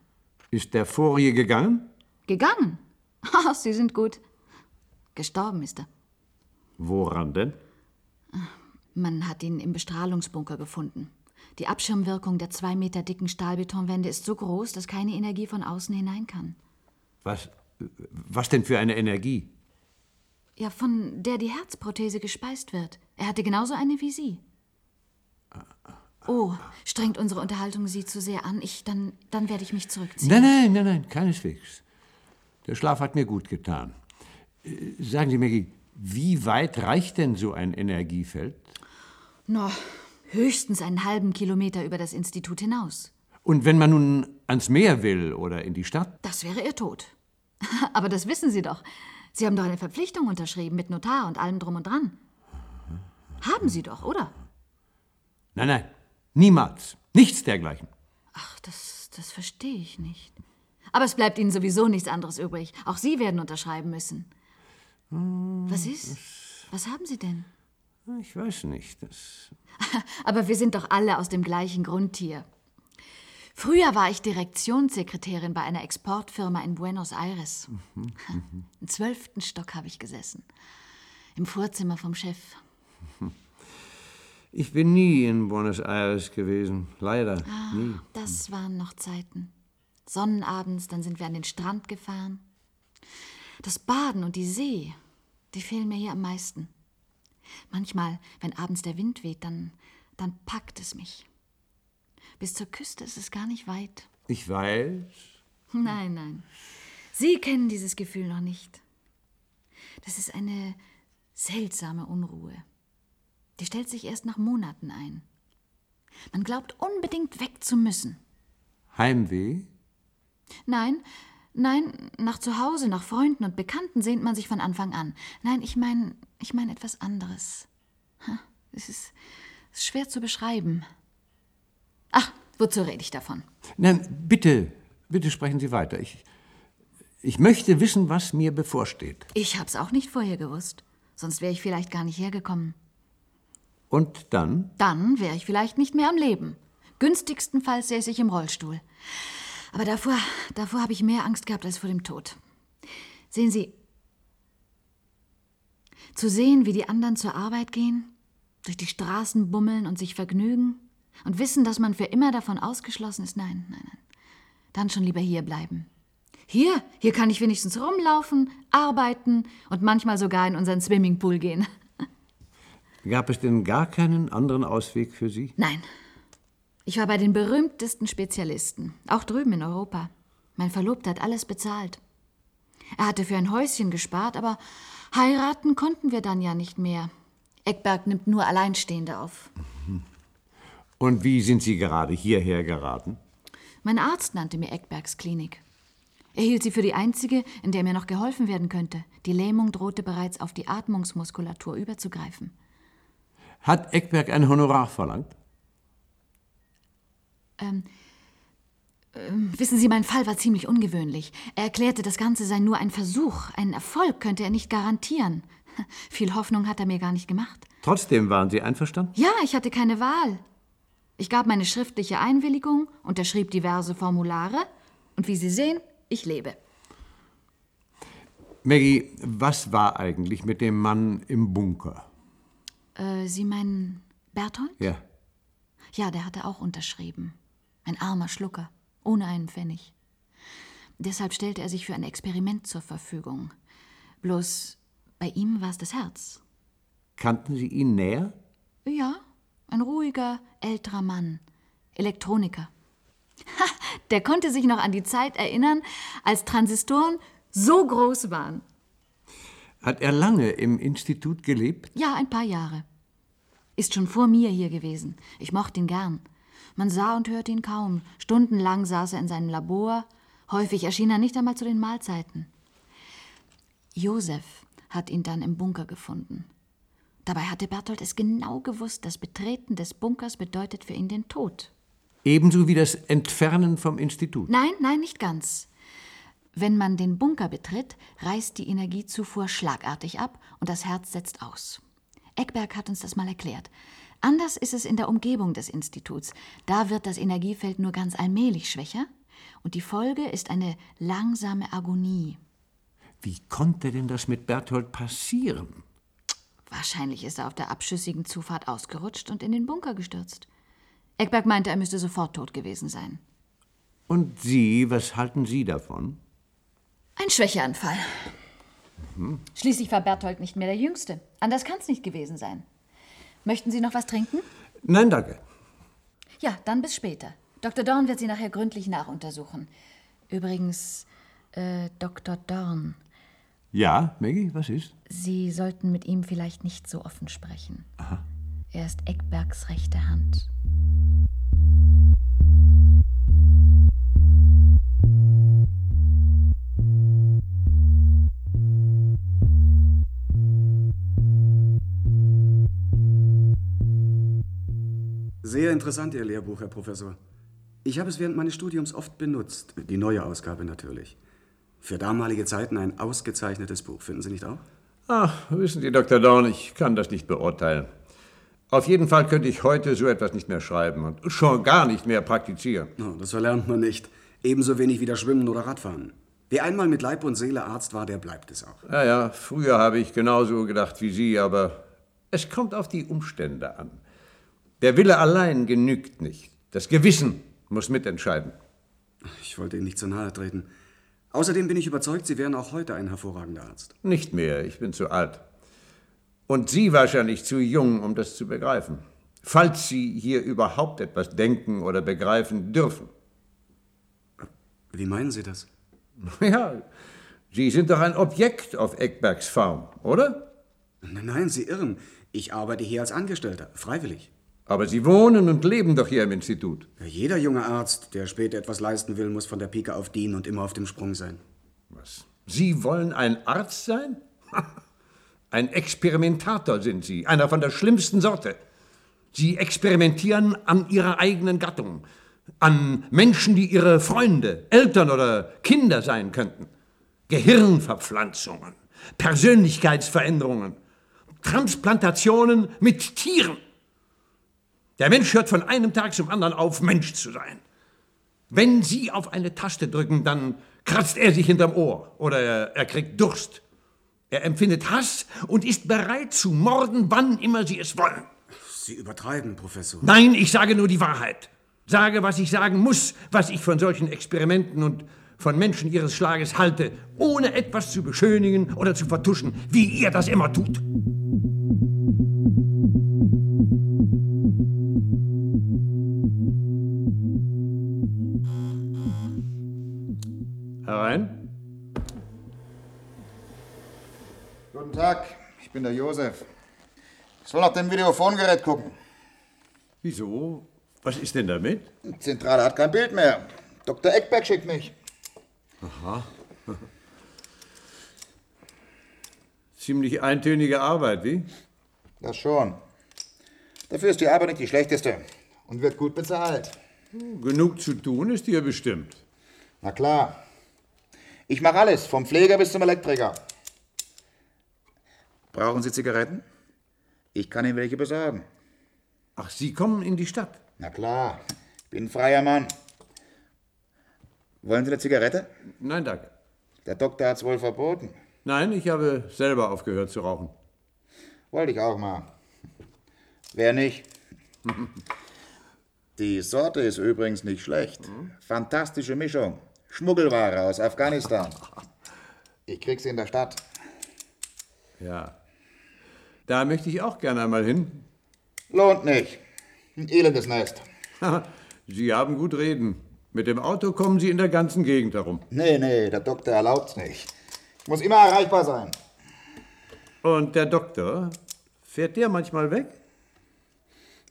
S6: Ist der vorige gegangen?
S7: Gegangen? Ach, Sie sind gut. Gestorben ist er.
S6: Woran denn?
S7: Man hat ihn im Bestrahlungsbunker gefunden. Die Abschirmwirkung der zwei Meter dicken Stahlbetonwände ist so groß, dass keine Energie von außen hinein kann.
S6: Was, was denn für eine Energie?
S7: Ja, von der die Herzprothese gespeist wird. Er hatte genauso eine wie Sie. Oh, strengt unsere Unterhaltung Sie zu sehr an? Ich, dann, dann werde ich mich zurückziehen.
S6: Nein, nein, nein, nein, keineswegs. Der Schlaf hat mir gut getan. Äh, sagen Sie, Maggie, wie weit reicht denn so ein Energiefeld?
S7: No, höchstens einen halben Kilometer über das Institut hinaus.
S6: Und wenn man nun ans Meer will oder in die Stadt?
S7: Das wäre Ihr Tod. Aber das wissen Sie doch. Sie haben doch eine Verpflichtung unterschrieben mit Notar und allem drum und dran. Haben Sie doch, oder?
S6: Nein, nein, niemals. Nichts dergleichen.
S7: Ach, das, das verstehe ich nicht. Aber es bleibt Ihnen sowieso nichts anderes übrig. Auch Sie werden unterschreiben müssen. Was ist? Was haben Sie denn?
S6: Ich weiß nicht. Das
S7: Aber wir sind doch alle aus dem gleichen Grund hier. Früher war ich Direktionssekretärin bei einer Exportfirma in Buenos Aires. Im zwölften Stock habe ich gesessen. Im Vorzimmer vom Chef.
S6: Ich bin nie in Buenos Aires gewesen. Leider.
S7: Ah,
S6: nie.
S7: Das waren noch Zeiten. Sonnenabends, dann sind wir an den Strand gefahren. Das Baden und die See, die fehlen mir hier am meisten. Manchmal, wenn abends der Wind weht, dann, dann packt es mich. Bis zur Küste ist es gar nicht weit.
S6: Ich weiß.
S7: Nein, nein. Sie kennen dieses Gefühl noch nicht. Das ist eine seltsame Unruhe. Die stellt sich erst nach Monaten ein. Man glaubt unbedingt weg zu müssen.
S6: Heimweh?
S7: Nein, nein, nach zu Hause, nach Freunden und Bekannten sehnt man sich von Anfang an. Nein, ich meine, ich meine etwas anderes. Es ist, ist schwer zu beschreiben. Ach, wozu rede ich davon?
S6: Nein, bitte, bitte sprechen Sie weiter. Ich, ich möchte wissen, was mir bevorsteht.
S7: Ich hab's auch nicht vorher gewusst. Sonst wäre ich vielleicht gar nicht hergekommen.
S6: Und dann?
S7: Dann wäre ich vielleicht nicht mehr am Leben. Günstigstenfalls säße ich im Rollstuhl. Aber davor, davor habe ich mehr Angst gehabt als vor dem Tod. Sehen Sie, zu sehen, wie die anderen zur Arbeit gehen, durch die Straßen bummeln und sich vergnügen und wissen, dass man für immer davon ausgeschlossen ist, nein, nein, nein. Dann schon lieber hier bleiben. Hier, hier kann ich wenigstens rumlaufen, arbeiten und manchmal sogar in unseren Swimmingpool gehen.
S6: Gab es denn gar keinen anderen Ausweg für Sie?
S7: Nein. Ich war bei den berühmtesten Spezialisten, auch drüben in Europa. Mein Verlobter hat alles bezahlt. Er hatte für ein Häuschen gespart, aber heiraten konnten wir dann ja nicht mehr. Eckberg nimmt nur Alleinstehende auf.
S6: Und wie sind Sie gerade hierher geraten?
S7: Mein Arzt nannte mir Eckbergs Klinik. Er hielt sie für die einzige, in der mir noch geholfen werden könnte. Die Lähmung drohte bereits auf die Atmungsmuskulatur überzugreifen.
S6: Hat Eckberg ein Honorar verlangt?
S7: Ähm, ähm, wissen Sie, mein Fall war ziemlich ungewöhnlich. Er erklärte, das Ganze sei nur ein Versuch. Einen Erfolg könnte er nicht garantieren. Viel Hoffnung hat er mir gar nicht gemacht.
S6: Trotzdem waren Sie einverstanden?
S7: Ja, ich hatte keine Wahl. Ich gab meine schriftliche Einwilligung, unterschrieb diverse Formulare und wie Sie sehen, ich lebe.
S6: Maggie, was war eigentlich mit dem Mann im Bunker?
S7: Äh, Sie meinen Berthold?
S6: Ja.
S7: Ja, der hatte auch unterschrieben. Ein armer Schlucker, ohne einen Pfennig. Deshalb stellte er sich für ein Experiment zur Verfügung. Bloß bei ihm war es das Herz.
S6: Kannten Sie ihn näher?
S7: Ja, ein ruhiger, älterer Mann. Elektroniker. Ha, der konnte sich noch an die Zeit erinnern, als Transistoren so groß waren.
S6: Hat er lange im Institut gelebt?
S7: Ja, ein paar Jahre. Ist schon vor mir hier gewesen. Ich mochte ihn gern. Man sah und hörte ihn kaum. Stundenlang saß er in seinem Labor. Häufig erschien er nicht einmal zu den Mahlzeiten. Josef hat ihn dann im Bunker gefunden. Dabei hatte Berthold es genau gewusst, das Betreten des Bunkers bedeutet für ihn den Tod.
S6: Ebenso wie das Entfernen vom Institut.
S7: Nein, nein, nicht ganz. Wenn man den Bunker betritt, reißt die Energiezufuhr schlagartig ab und das Herz setzt aus. Eckberg hat uns das mal erklärt. Anders ist es in der Umgebung des Instituts. Da wird das Energiefeld nur ganz allmählich schwächer und die Folge ist eine langsame Agonie.
S6: Wie konnte denn das mit Berthold passieren?
S7: Wahrscheinlich ist er auf der abschüssigen Zufahrt ausgerutscht und in den Bunker gestürzt. Eckberg meinte, er müsste sofort tot gewesen sein.
S6: Und Sie, was halten Sie davon?
S7: Ein Schwächeanfall.
S6: Mhm.
S7: Schließlich war Berthold nicht mehr der Jüngste. Anders kann es nicht gewesen sein. Möchten Sie noch was trinken?
S6: Nein, danke.
S7: Ja, dann bis später. Dr. Dorn wird Sie nachher gründlich nachuntersuchen. Übrigens, äh, Dr. Dorn,
S6: Ja, Maggie, was ist?
S7: Sie sollten mit ihm vielleicht nicht so offen sprechen. Er ist Eckbergs rechte Hand.
S9: Sehr interessant, Ihr Lehrbuch, Herr Professor. Ich habe es während meines Studiums oft benutzt. Die neue Ausgabe natürlich. Für damalige Zeiten ein ausgezeichnetes Buch, finden Sie nicht auch?
S6: Ach, wissen Sie, Dr. Dorn, ich kann das nicht beurteilen. Auf jeden Fall könnte ich heute so etwas nicht mehr schreiben und schon gar nicht mehr praktizieren.
S9: Oh, das verlernt man nicht. Ebenso wenig wie das Schwimmen oder Radfahren. Wer einmal mit Leib und Seele Arzt war, der bleibt es auch.
S6: Ja, ja, früher habe ich genauso gedacht wie Sie, aber es kommt auf die Umstände an. Der Wille allein genügt nicht. Das Gewissen muss mitentscheiden.
S9: Ich wollte Ihnen nicht zu nahe treten. Außerdem bin ich überzeugt, Sie wären auch heute ein hervorragender Arzt.
S6: Nicht mehr, ich bin zu alt. Und Sie wahrscheinlich zu jung, um das zu begreifen. Falls Sie hier überhaupt etwas denken oder begreifen dürfen.
S9: Wie meinen Sie das?
S6: Ja, Sie sind doch ein Objekt auf Eckbergs Farm, oder?
S9: Nein, nein, Sie irren. Ich arbeite hier als Angestellter, freiwillig.
S6: Aber Sie wohnen und leben doch hier im Institut.
S9: Jeder junge Arzt, der später etwas leisten will, muss von der Pike auf dienen und immer auf dem Sprung sein.
S6: Was? Sie wollen ein Arzt sein? Ein Experimentator sind Sie, einer von der schlimmsten Sorte. Sie experimentieren an Ihrer eigenen Gattung, an Menschen, die Ihre Freunde, Eltern oder Kinder sein könnten. Gehirnverpflanzungen, Persönlichkeitsveränderungen, Transplantationen mit Tieren. Der Mensch hört von einem Tag zum anderen auf, Mensch zu sein. Wenn Sie auf eine Taste drücken, dann kratzt er sich hinterm Ohr oder er, er kriegt Durst. Er empfindet Hass und ist bereit zu morden, wann immer Sie es wollen.
S9: Sie übertreiben, Professor.
S6: Nein, ich sage nur die Wahrheit. Sage, was ich sagen muss, was ich von solchen Experimenten und von Menschen Ihres Schlages halte, ohne etwas zu beschönigen oder zu vertuschen, wie ihr das immer tut.
S10: Guten Tag, ich bin der Josef. Ich soll nach dem Videofongerät gucken.
S6: Wieso? Was ist denn damit?
S10: Die Zentrale hat kein Bild mehr. Dr. Eckberg schickt mich.
S6: Aha. Ziemlich eintönige Arbeit, wie?
S10: Das schon. Dafür ist die Arbeit nicht die schlechteste und wird gut bezahlt.
S6: Genug zu tun ist hier bestimmt.
S10: Na klar. Ich mache alles, vom Pfleger bis zum Elektriker. Brauchen Sie Zigaretten? Ich kann Ihnen welche besorgen.
S6: Ach, Sie kommen in die Stadt?
S10: Na klar, ich bin ein freier Mann. Wollen Sie eine Zigarette?
S6: Nein, danke.
S10: Der Doktor hat's wohl verboten.
S6: Nein, ich habe selber aufgehört zu rauchen.
S10: Wollte ich auch mal. Wer nicht? Die Sorte ist übrigens nicht schlecht. Fantastische Mischung. Schmuggelware aus Afghanistan. Ich krieg sie in der Stadt.
S6: Ja. Da möchte ich auch gerne einmal hin.
S10: Lohnt nicht. Ein elendes Nest.
S6: Sie haben gut reden. Mit dem Auto kommen Sie in der ganzen Gegend herum.
S10: Nee, nee, der Doktor erlaubt's nicht. Ich muss immer erreichbar sein.
S6: Und der Doktor? Fährt der manchmal weg?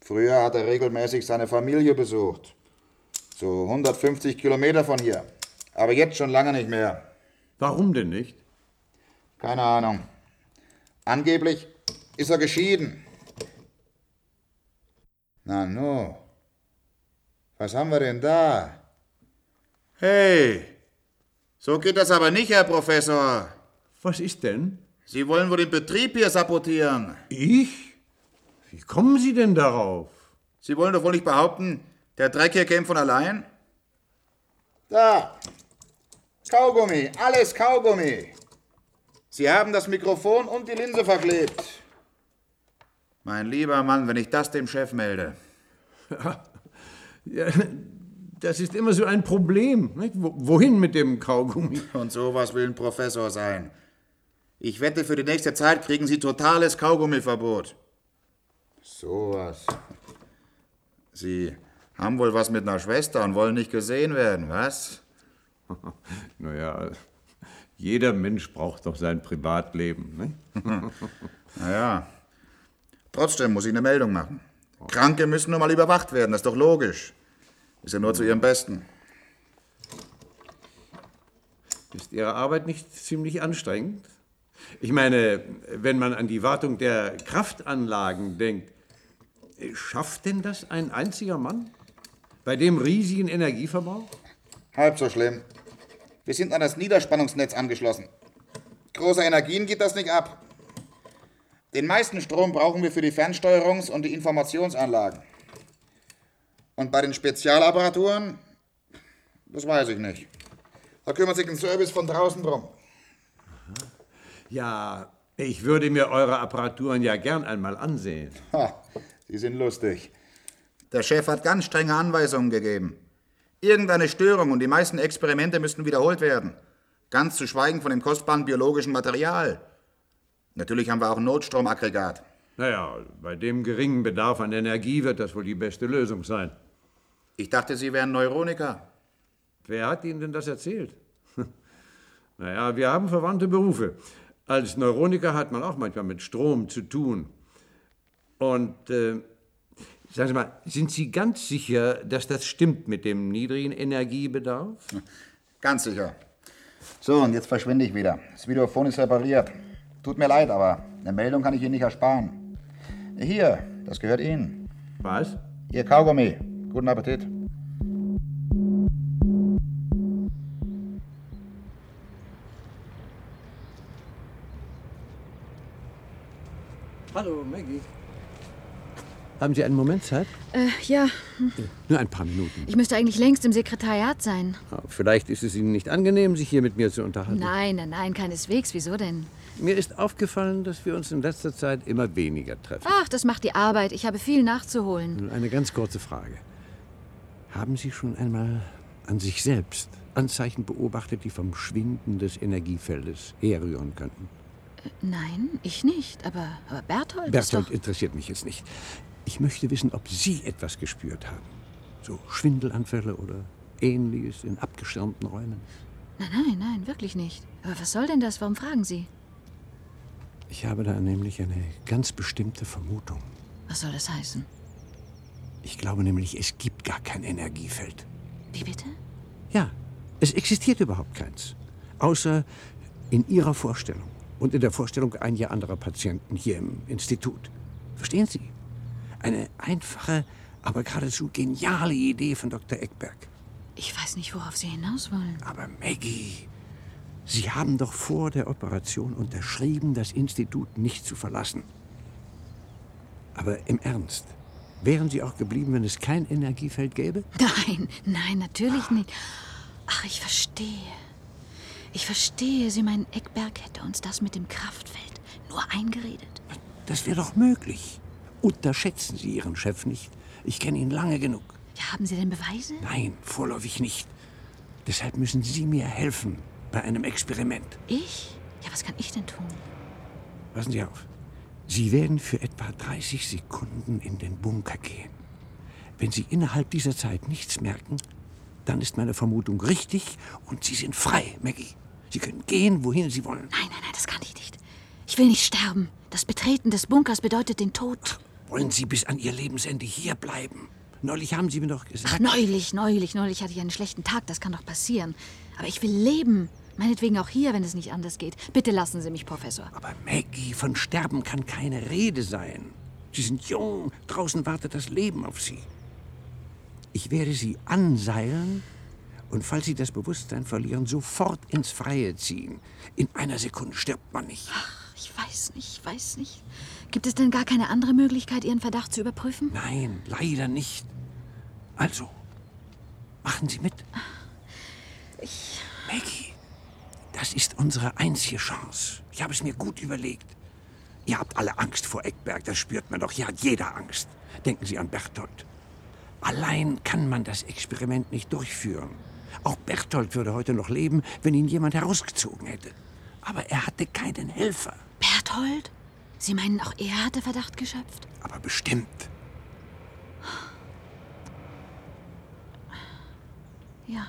S10: Früher hat er regelmäßig seine Familie besucht. So 150 Kilometer von hier. Aber jetzt schon lange nicht mehr.
S6: Warum denn nicht?
S10: Keine Ahnung. Angeblich ist er geschieden. Na no. Was haben wir denn da? Hey, so geht das aber nicht, Herr Professor.
S6: Was ist denn?
S10: Sie wollen wohl den Betrieb hier sabotieren.
S6: Ich? Wie kommen Sie denn darauf?
S10: Sie wollen doch wohl nicht behaupten, der Dreck hier käme von allein? Da. Kaugummi, alles Kaugummi. Sie haben das Mikrofon und die Linse verklebt. Mein lieber Mann, wenn ich das dem Chef melde.
S6: Ja, das ist immer so ein Problem. Nicht? Wo- Wohin mit dem Kaugummi?
S10: Und sowas will ein Professor sein. Ich wette, für die nächste Zeit kriegen Sie totales Kaugummiverbot. Sowas. Sie haben wohl was mit einer Schwester und wollen nicht gesehen werden, was?
S6: Naja, jeder Mensch braucht doch sein Privatleben. Nicht?
S10: Naja. Trotzdem muss ich eine Meldung machen. Kranke müssen nun mal überwacht werden, das ist doch logisch. Ist ja nur zu ihrem Besten.
S6: Ist Ihre Arbeit nicht ziemlich anstrengend? Ich meine, wenn man an die Wartung der Kraftanlagen denkt, äh, schafft denn das ein einziger Mann? Bei dem riesigen Energieverbrauch?
S10: Halb so schlimm. Wir sind an das Niederspannungsnetz angeschlossen. Große Energien geht das nicht ab. Den meisten Strom brauchen wir für die Fernsteuerungs- und die Informationsanlagen. Und bei den Spezialapparaturen, das weiß ich nicht. Da kümmert sich ein Service von draußen drum.
S6: Ja, ich würde mir eure Apparaturen ja gern einmal ansehen.
S10: Ha, Sie sind lustig. Der Chef hat ganz strenge Anweisungen gegeben. Irgendeine Störung und die meisten Experimente müssten wiederholt werden. Ganz zu schweigen von dem kostbaren biologischen Material. Natürlich haben wir auch ein Notstromaggregat.
S6: Naja, bei dem geringen Bedarf an Energie wird das wohl die beste Lösung sein.
S10: Ich dachte, Sie wären Neuroniker.
S6: Wer hat Ihnen denn das erzählt? naja, wir haben verwandte Berufe. Als Neuroniker hat man auch manchmal mit Strom zu tun. Und äh, sagen Sie mal, sind Sie ganz sicher, dass das stimmt mit dem niedrigen Energiebedarf?
S10: Ganz sicher. So, und jetzt verschwinde ich wieder. Das Videophon ist repariert. Tut mir leid, aber eine Meldung kann ich Ihnen nicht ersparen. Hier, das gehört Ihnen.
S6: Was?
S10: Ihr Kaugummi. Guten Appetit.
S6: Hallo, Maggie. Haben Sie einen Moment Zeit?
S7: Äh, ja,
S6: Nur ein paar Minuten.
S7: ich müsste eigentlich längst im Sekretariat sein.
S6: Vielleicht ist es Ihnen nicht angenehm, sich hier mit mir zu unterhalten.
S7: Nein, nein, nein, keineswegs. Wieso denn?
S6: Mir ist aufgefallen, dass wir uns in letzter Zeit immer weniger treffen.
S7: Ach, das macht die Arbeit. Ich habe viel nachzuholen.
S6: Nun eine ganz kurze Frage. Haben Sie schon einmal an sich selbst Anzeichen beobachtet, die vom Schwinden des Energiefeldes herrühren könnten?
S7: Äh, Nein, ich nicht. Aber, aber Berthold,
S6: Berthold interessiert mich jetzt nicht. Ich möchte wissen, ob Sie etwas gespürt haben. So Schwindelanfälle oder ähnliches in abgeschirmten Räumen.
S7: Nein, nein, nein, wirklich nicht. Aber was soll denn das? Warum fragen Sie?
S6: Ich habe da nämlich eine ganz bestimmte Vermutung.
S7: Was soll das heißen?
S6: Ich glaube nämlich, es gibt gar kein Energiefeld.
S7: Wie bitte?
S6: Ja, Es existiert überhaupt keins. Außer in Ihrer Vorstellung und in der Vorstellung einiger anderer Patienten hier im Institut. Verstehen Sie? Eine einfache, aber geradezu geniale Idee von Dr. Eckberg.
S7: Ich weiß nicht, worauf Sie hinaus wollen.
S6: Aber Maggie, Sie haben doch vor der Operation unterschrieben, das Institut nicht zu verlassen. Aber im Ernst, wären Sie auch geblieben, wenn es kein Energiefeld gäbe?
S7: Nein, nein, natürlich nicht. Ach, ich verstehe. Ich verstehe. Sie meinen, Eckberg hätte uns das mit dem Kraftfeld nur eingeredet.
S6: Das wäre doch möglich. Unterschätzen Sie Ihren Chef nicht. Ich kenne ihn lange genug.
S7: Ja, haben Sie denn Beweise?
S6: Nein, vorläufig nicht. Deshalb müssen Sie mir helfen bei einem Experiment.
S7: Ich? Ja, was kann ich denn tun?
S6: Passen Sie auf. Sie werden für etwa 30 Sekunden in den Bunker gehen. Wenn Sie innerhalb dieser Zeit nichts merken, dann ist meine Vermutung richtig und Sie sind frei, Maggie. Sie können gehen, wohin Sie wollen.
S7: Nein, nein, nein, das kann ich nicht. Ich will nicht sterben. Das Betreten des Bunkers bedeutet den Tod.
S6: Wollen Sie bis an Ihr Lebensende hier bleiben? Neulich haben Sie mir doch gesagt.
S7: Ach, neulich, neulich, neulich hatte ich einen schlechten Tag. Das kann doch passieren. Aber ich will leben. Meinetwegen auch hier, wenn es nicht anders geht. Bitte lassen Sie mich, Professor.
S6: Aber Maggie, von Sterben kann keine Rede sein. Sie sind jung. Draußen wartet das Leben auf Sie. Ich werde Sie anseilen und falls Sie das Bewusstsein verlieren, sofort ins Freie ziehen. In einer Sekunde stirbt man nicht.
S7: Ach, ich weiß nicht, ich weiß nicht. Gibt es denn gar keine andere Möglichkeit, Ihren Verdacht zu überprüfen?
S6: Nein, leider nicht. Also, machen Sie mit.
S7: Ich.
S6: Maggie, das ist unsere einzige Chance. Ich habe es mir gut überlegt. Ihr habt alle Angst vor Eckberg, das spürt man doch. Hier hat jeder Angst. Denken Sie an Berthold. Allein kann man das Experiment nicht durchführen. Auch Berthold würde heute noch leben, wenn ihn jemand herausgezogen hätte. Aber er hatte keinen Helfer.
S7: Berthold? Sie meinen, auch er hatte Verdacht geschöpft?
S6: Aber bestimmt.
S7: Ja.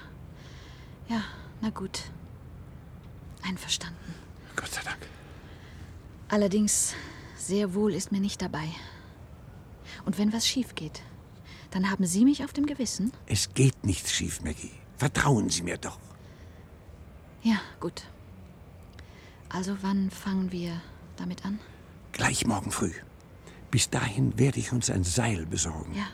S7: Ja, na gut. Einverstanden.
S6: Gott sei Dank.
S7: Allerdings, sehr wohl ist mir nicht dabei. Und wenn was schief geht, dann haben Sie mich auf dem Gewissen?
S6: Es geht nichts schief, Maggie. Vertrauen Sie mir doch.
S7: Ja, gut. Also wann fangen wir damit an?
S6: Gleich morgen früh. Bis dahin werde ich uns ein Seil besorgen.
S7: Ja.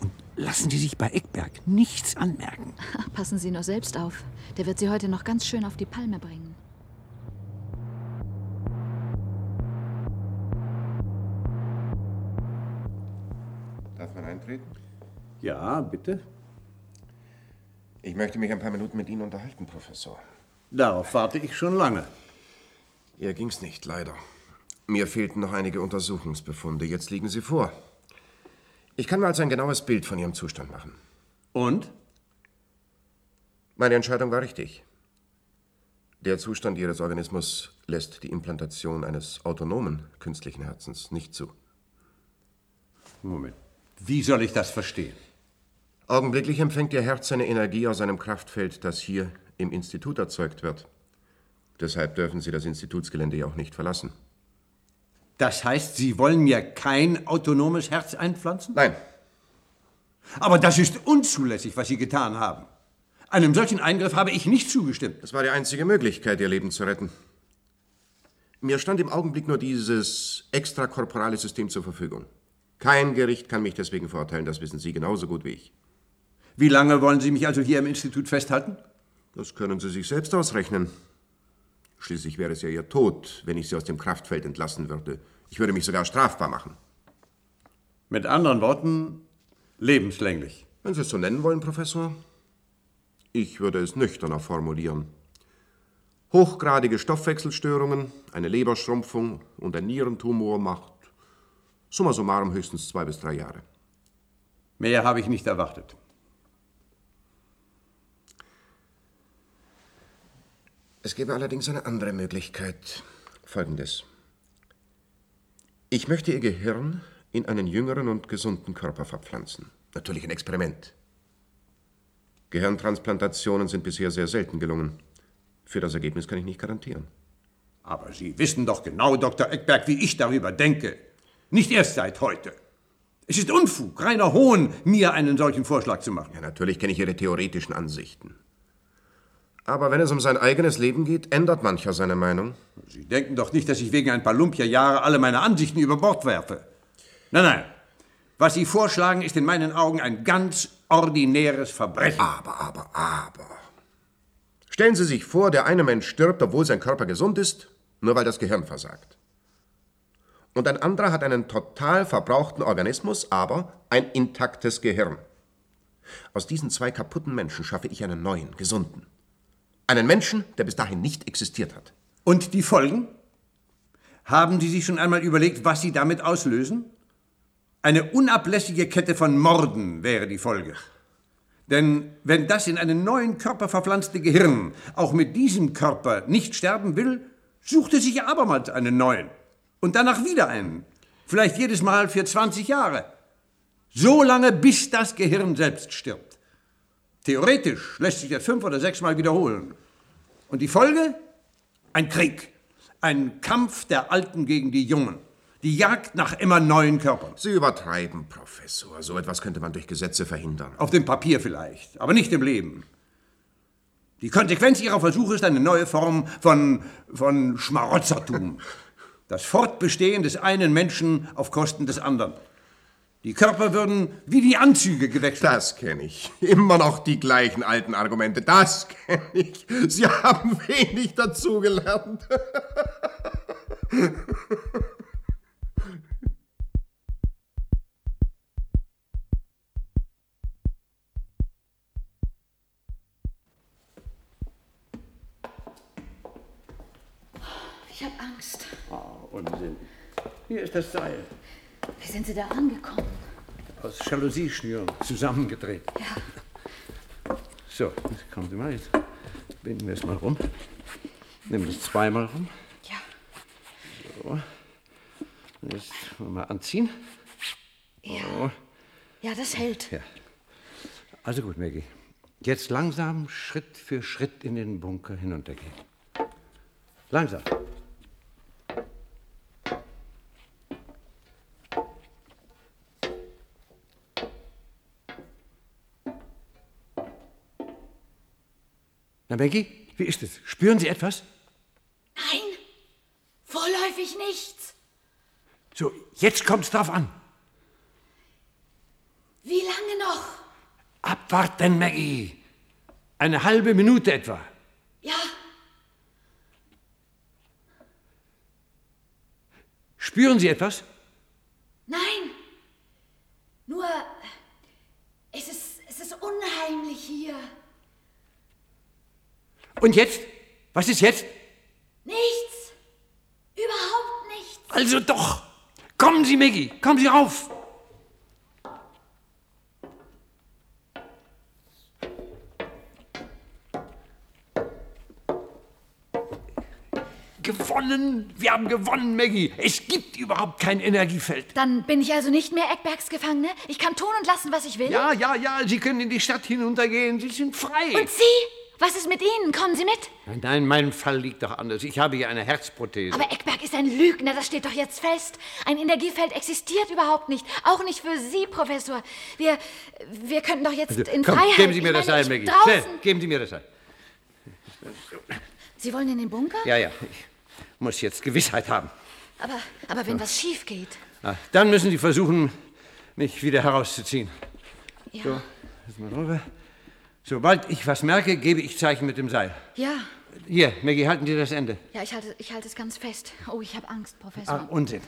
S6: Und lassen Sie sich bei Eckberg nichts anmerken.
S7: Passen Sie nur selbst auf. Der wird Sie heute noch ganz schön auf die Palme bringen.
S4: Darf man eintreten?
S11: Ja, bitte.
S4: Ich möchte mich ein paar Minuten mit Ihnen unterhalten, Professor.
S11: Darauf warte ich schon lange.
S4: Ihr ging's nicht, leider. Mir fehlten noch einige Untersuchungsbefunde. Jetzt liegen sie vor. Ich kann mir also ein genaues Bild von Ihrem Zustand machen.
S11: Und?
S4: Meine Entscheidung war richtig. Der Zustand Ihres Organismus lässt die Implantation eines autonomen künstlichen Herzens nicht zu.
S11: Moment. Wie soll ich das verstehen?
S4: Augenblicklich empfängt Ihr Herz seine Energie aus einem Kraftfeld, das hier im Institut erzeugt wird. Deshalb dürfen Sie das Institutsgelände ja auch nicht verlassen.
S11: Das heißt, Sie wollen mir kein autonomes Herz einpflanzen?
S4: Nein.
S11: Aber das ist unzulässig, was Sie getan haben. Einem solchen Eingriff habe ich nicht zugestimmt.
S4: Das war die einzige Möglichkeit, Ihr Leben zu retten. Mir stand im Augenblick nur dieses extrakorporale System zur Verfügung. Kein Gericht kann mich deswegen verurteilen, das wissen Sie genauso gut wie ich.
S11: Wie lange wollen Sie mich also hier im Institut festhalten?
S4: Das können Sie sich selbst ausrechnen. Schließlich wäre es ja Ihr Tod, wenn ich Sie aus dem Kraftfeld entlassen würde. Ich würde mich sogar strafbar machen.
S11: Mit anderen Worten, lebenslänglich.
S4: Wenn Sie es so nennen wollen, Professor. Ich würde es nüchterner formulieren. Hochgradige Stoffwechselstörungen, eine Leberschrumpfung und ein Nierentumor macht summa summarum höchstens zwei bis drei Jahre.
S11: Mehr habe ich nicht erwartet.
S4: Es gäbe allerdings eine andere Möglichkeit. Folgendes. Ich möchte Ihr Gehirn in einen jüngeren und gesunden Körper verpflanzen. Natürlich ein Experiment. Gehirntransplantationen sind bisher sehr selten gelungen. Für das Ergebnis kann ich nicht garantieren.
S11: Aber Sie wissen doch genau, Dr. Eckberg, wie ich darüber denke. Nicht erst seit heute. Es ist Unfug, reiner Hohn, mir einen solchen Vorschlag zu machen.
S4: Ja, natürlich kenne ich Ihre theoretischen Ansichten. Aber wenn es um sein eigenes Leben geht, ändert mancher seine Meinung.
S6: Sie denken doch nicht, dass ich wegen ein paar Lumpia-Jahre alle meine Ansichten über Bord werfe. Nein, nein. Was Sie vorschlagen, ist in meinen Augen ein ganz ordinäres Verbrechen.
S4: Aber, aber, aber. Stellen Sie sich vor, der eine Mensch stirbt, obwohl sein Körper gesund ist, nur weil das Gehirn versagt. Und ein anderer hat einen total verbrauchten Organismus, aber ein intaktes Gehirn. Aus diesen zwei kaputten Menschen schaffe ich einen neuen, gesunden. Einen Menschen, der bis dahin nicht existiert hat.
S6: Und die Folgen? Haben Sie sich schon einmal überlegt, was Sie damit auslösen? Eine unablässige Kette von Morden wäre die Folge. Denn wenn das in einen neuen Körper verpflanzte Gehirn auch mit diesem Körper nicht sterben will, sucht es sich abermals einen neuen. Und danach wieder einen. Vielleicht jedes Mal für 20 Jahre. So lange, bis das Gehirn selbst stirbt. Theoretisch lässt sich das fünf oder sechs Mal wiederholen. Und die Folge? Ein Krieg. Ein Kampf der Alten gegen die Jungen. Die Jagd nach immer neuen Körpern.
S4: Sie übertreiben, Professor. So etwas könnte man durch Gesetze verhindern.
S6: Auf dem Papier vielleicht, aber nicht im Leben. Die Konsequenz Ihrer Versuche ist eine neue Form von, von Schmarotzertum. Das Fortbestehen des einen Menschen auf Kosten des anderen. Die Körper würden wie die Anzüge gewechselt.
S4: Das kenne ich. Immer noch die gleichen alten Argumente. Das kenne ich. Sie haben wenig dazugelernt.
S7: Ich habe Angst.
S6: Oh, Unsinn. Hier ist das Seil.
S7: Wie sind Sie da angekommen?
S6: Aus Jalousie-Schnüren zusammengedreht.
S7: Ja.
S6: So, jetzt kommen Sie mal. Jetzt binden wir es mal rum. Nehmen das zweimal rum.
S7: Ja.
S6: So. Und jetzt mal anziehen.
S7: Ja.
S6: So.
S7: Ja, das hält.
S6: Ja. Also gut, Maggie. Jetzt langsam Schritt für Schritt in den Bunker hinuntergehen. Langsam. Na, Maggie, wie ist es? Spüren Sie etwas?
S7: Nein, vorläufig nichts.
S6: So, jetzt kommt's drauf an.
S7: Wie lange noch?
S6: Abwarten, Maggie. Eine halbe Minute etwa.
S7: Ja,
S6: Spüren Sie etwas?
S7: nein. Nur, es ist, es ist unheimlich hier.
S6: Und jetzt? Was ist jetzt?
S7: Nichts. Überhaupt nichts.
S6: Also doch. Kommen Sie, Maggie. Kommen Sie rauf. Gewonnen. Wir haben gewonnen, Maggie. Es gibt überhaupt kein Energiefeld.
S7: Dann bin ich also nicht mehr Eckbergs Gefangene? Ich kann tun und lassen, was ich will?
S6: Ja, ja, ja. Sie können in die Stadt hinuntergehen. Sie sind frei.
S7: Und Sie? Was ist mit Ihnen? Kommen Sie mit?
S6: Nein, nein, mein Fall liegt doch anders. Ich habe hier eine Herzprothese.
S7: Aber Eckberg ist ein Lügner, das steht doch jetzt fest. Ein Energiefeld existiert überhaupt nicht. Auch nicht für Sie, Professor. Wir, wir könnten doch jetzt
S6: Also,
S7: in
S6: komm,
S7: Freiheit...
S6: geben Sie mir das
S7: ich-
S6: Maggie. Schnell, geben Sie mir das Seil.
S7: Sie wollen in den Bunker?
S6: Ja, ja. Ich muss jetzt Gewissheit haben.
S7: Aber, aber wenn was schief geht...
S6: Ah, dann müssen Sie versuchen, mich wieder herauszuziehen.
S7: Ja.
S6: So, jetzt mal rüber. Sobald ich was merke, gebe ich Zeichen mit dem Seil.
S7: Ja,
S6: Hier, Maggie, halten Sie das Ende.
S7: ja, ich halte, ich halte es ganz fest. Oh, ich habe Angst, Professor.
S6: Ach, Unsinn.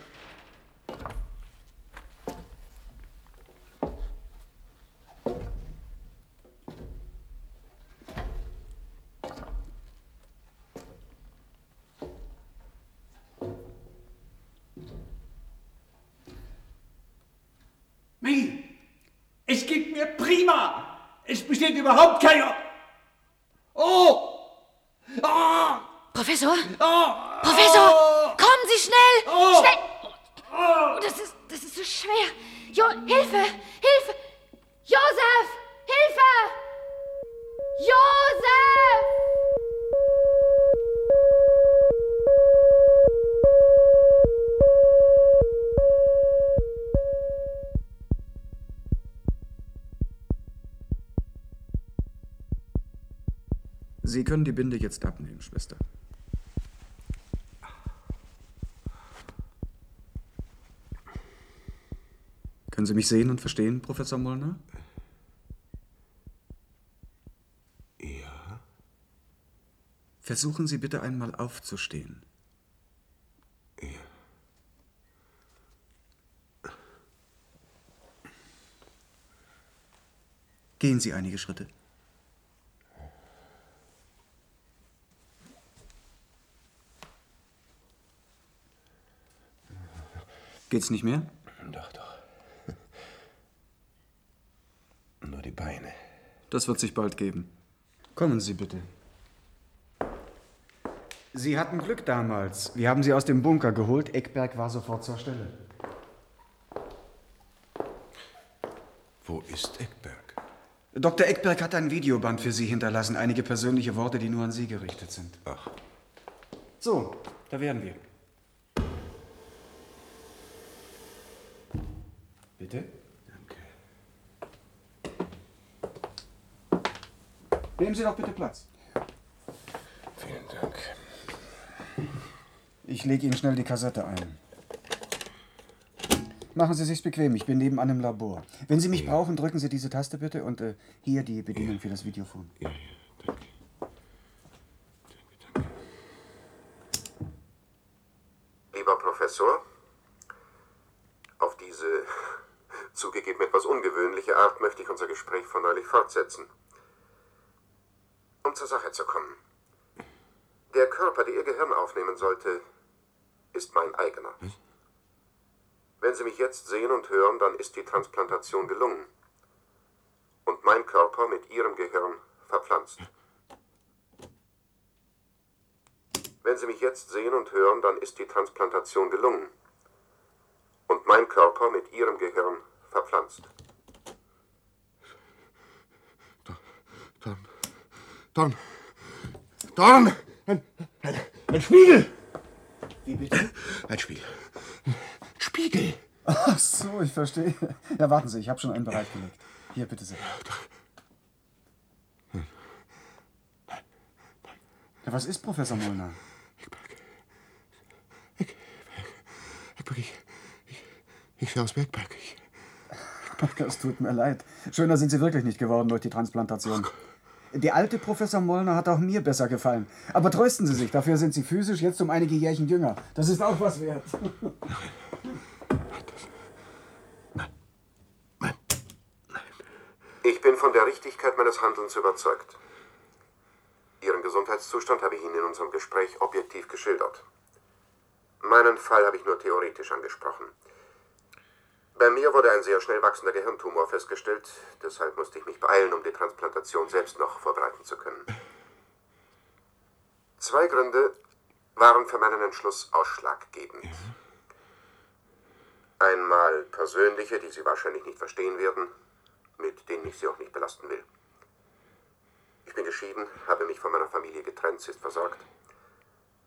S9: Können die Binde jetzt abnehmen, Schwester. Können Sie mich sehen und verstehen, Professor Molnar?
S12: Ja.
S9: Versuchen Sie bitte einmal aufzustehen.
S12: Ja.
S9: Gehen Sie einige Schritte. Geht's nicht mehr?
S12: Doch, doch. Nur die Beine.
S9: Das wird sich bald geben. Kommen Sie bitte. Sie hatten Glück damals. Wir haben Sie aus dem Bunker geholt. Eckberg war sofort zur Stelle.
S12: Wo ist Eckberg?
S9: Dr. Eckberg hat ein Videoband für Sie hinterlassen. Einige persönliche Worte, die nur an Sie gerichtet sind.
S12: Ach.
S9: So, da wären wir. Bitte? Danke. Nehmen Sie doch bitte Platz.
S12: Vielen Dank.
S9: Ich lege Ihnen schnell die Kassette ein. Machen Sie sich's bequem, ich bin nebenan im Labor. Wenn Sie mich brauchen, drücken Sie diese Taste bitte und äh, hier die Bedienung für das Videophon.
S12: Ja, ja, danke.
S4: Lieber Professor, auf diese zugegeben etwas ungewöhnliche Art möchte ich unser Gespräch von neulich fortsetzen. Um zur Sache zu kommen. Der Körper, der Ihr Gehirn aufnehmen sollte, ist mein eigener. Wenn Sie mich jetzt sehen und hören, dann ist die Transplantation gelungen. Und mein Körper mit Ihrem Gehirn verpflanzt. Wenn Sie mich jetzt sehen und hören, dann ist die Transplantation gelungen. Und mein Körper mit Ihrem Gehirn verpflanzt.
S12: Dorn. Dorn! Ein, ein, ein Spiegel!
S9: Wie bitte?
S12: Ein Spiegel. Ein Spiegel!
S9: Ach so, ich verstehe. Ja, warten Sie, ich habe schon einen bereitgelegt. Hier, bitte sehr. Ja, was ist, Professor Molnar?
S12: Eckberg, ich, ich, ich sehe aus Bergberg. Ich,
S9: Es tut mir leid. Schöner sind Sie wirklich nicht geworden durch die Transplantation. Der alte Professor Molnar hat auch mir besser gefallen. Aber trösten Sie sich, dafür sind Sie physisch jetzt um einige Jährchen jünger. Das ist auch was wert.
S4: Ich bin von der Richtigkeit meines Handelns überzeugt. Ihren Gesundheitszustand habe ich Ihnen in unserem Gespräch objektiv geschildert. Meinen Fall habe ich nur theoretisch angesprochen. Bei mir wurde ein sehr schnell wachsender Gehirntumor festgestellt, deshalb musste ich mich beeilen, um die Transplantation selbst noch vorbereiten zu können. Zwei Gründe waren für meinen Entschluss ausschlaggebend. Einmal persönliche, die Sie wahrscheinlich nicht verstehen werden, mit denen ich Sie auch nicht belasten will. Ich bin geschieden, habe mich von meiner Familie getrennt, sie ist versorgt.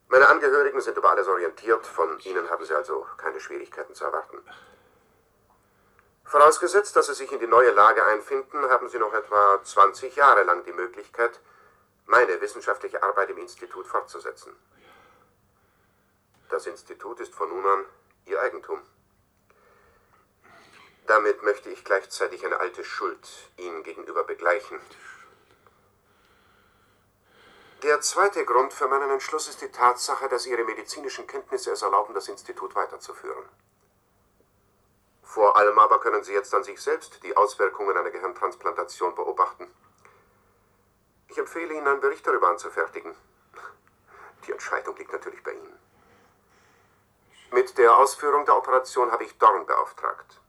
S4: Meine Angehörigen sind über alles orientiert, von Ihnen haben Sie also keine Schwierigkeiten zu erwarten. Vorausgesetzt, dass Sie sich in die neue Lage einfinden, haben Sie noch etwa 20 Jahre lang die Möglichkeit, meine wissenschaftliche Arbeit im Institut fortzusetzen. Das Institut ist von nun an Ihr Eigentum. Damit möchte ich gleichzeitig eine alte Schuld Ihnen gegenüber begleichen. Der zweite Grund für meinen Entschluss ist die Tatsache, dass Ihre medizinischen Kenntnisse es erlauben, das Institut weiterzuführen. Vor allem aber können Sie jetzt an sich selbst die Auswirkungen einer Gehirntransplantation beobachten. Ich empfehle Ihnen, einen Bericht darüber anzufertigen. Die Entscheidung liegt natürlich bei Ihnen. Mit der Ausführung der Operation habe ich Dorn beauftragt.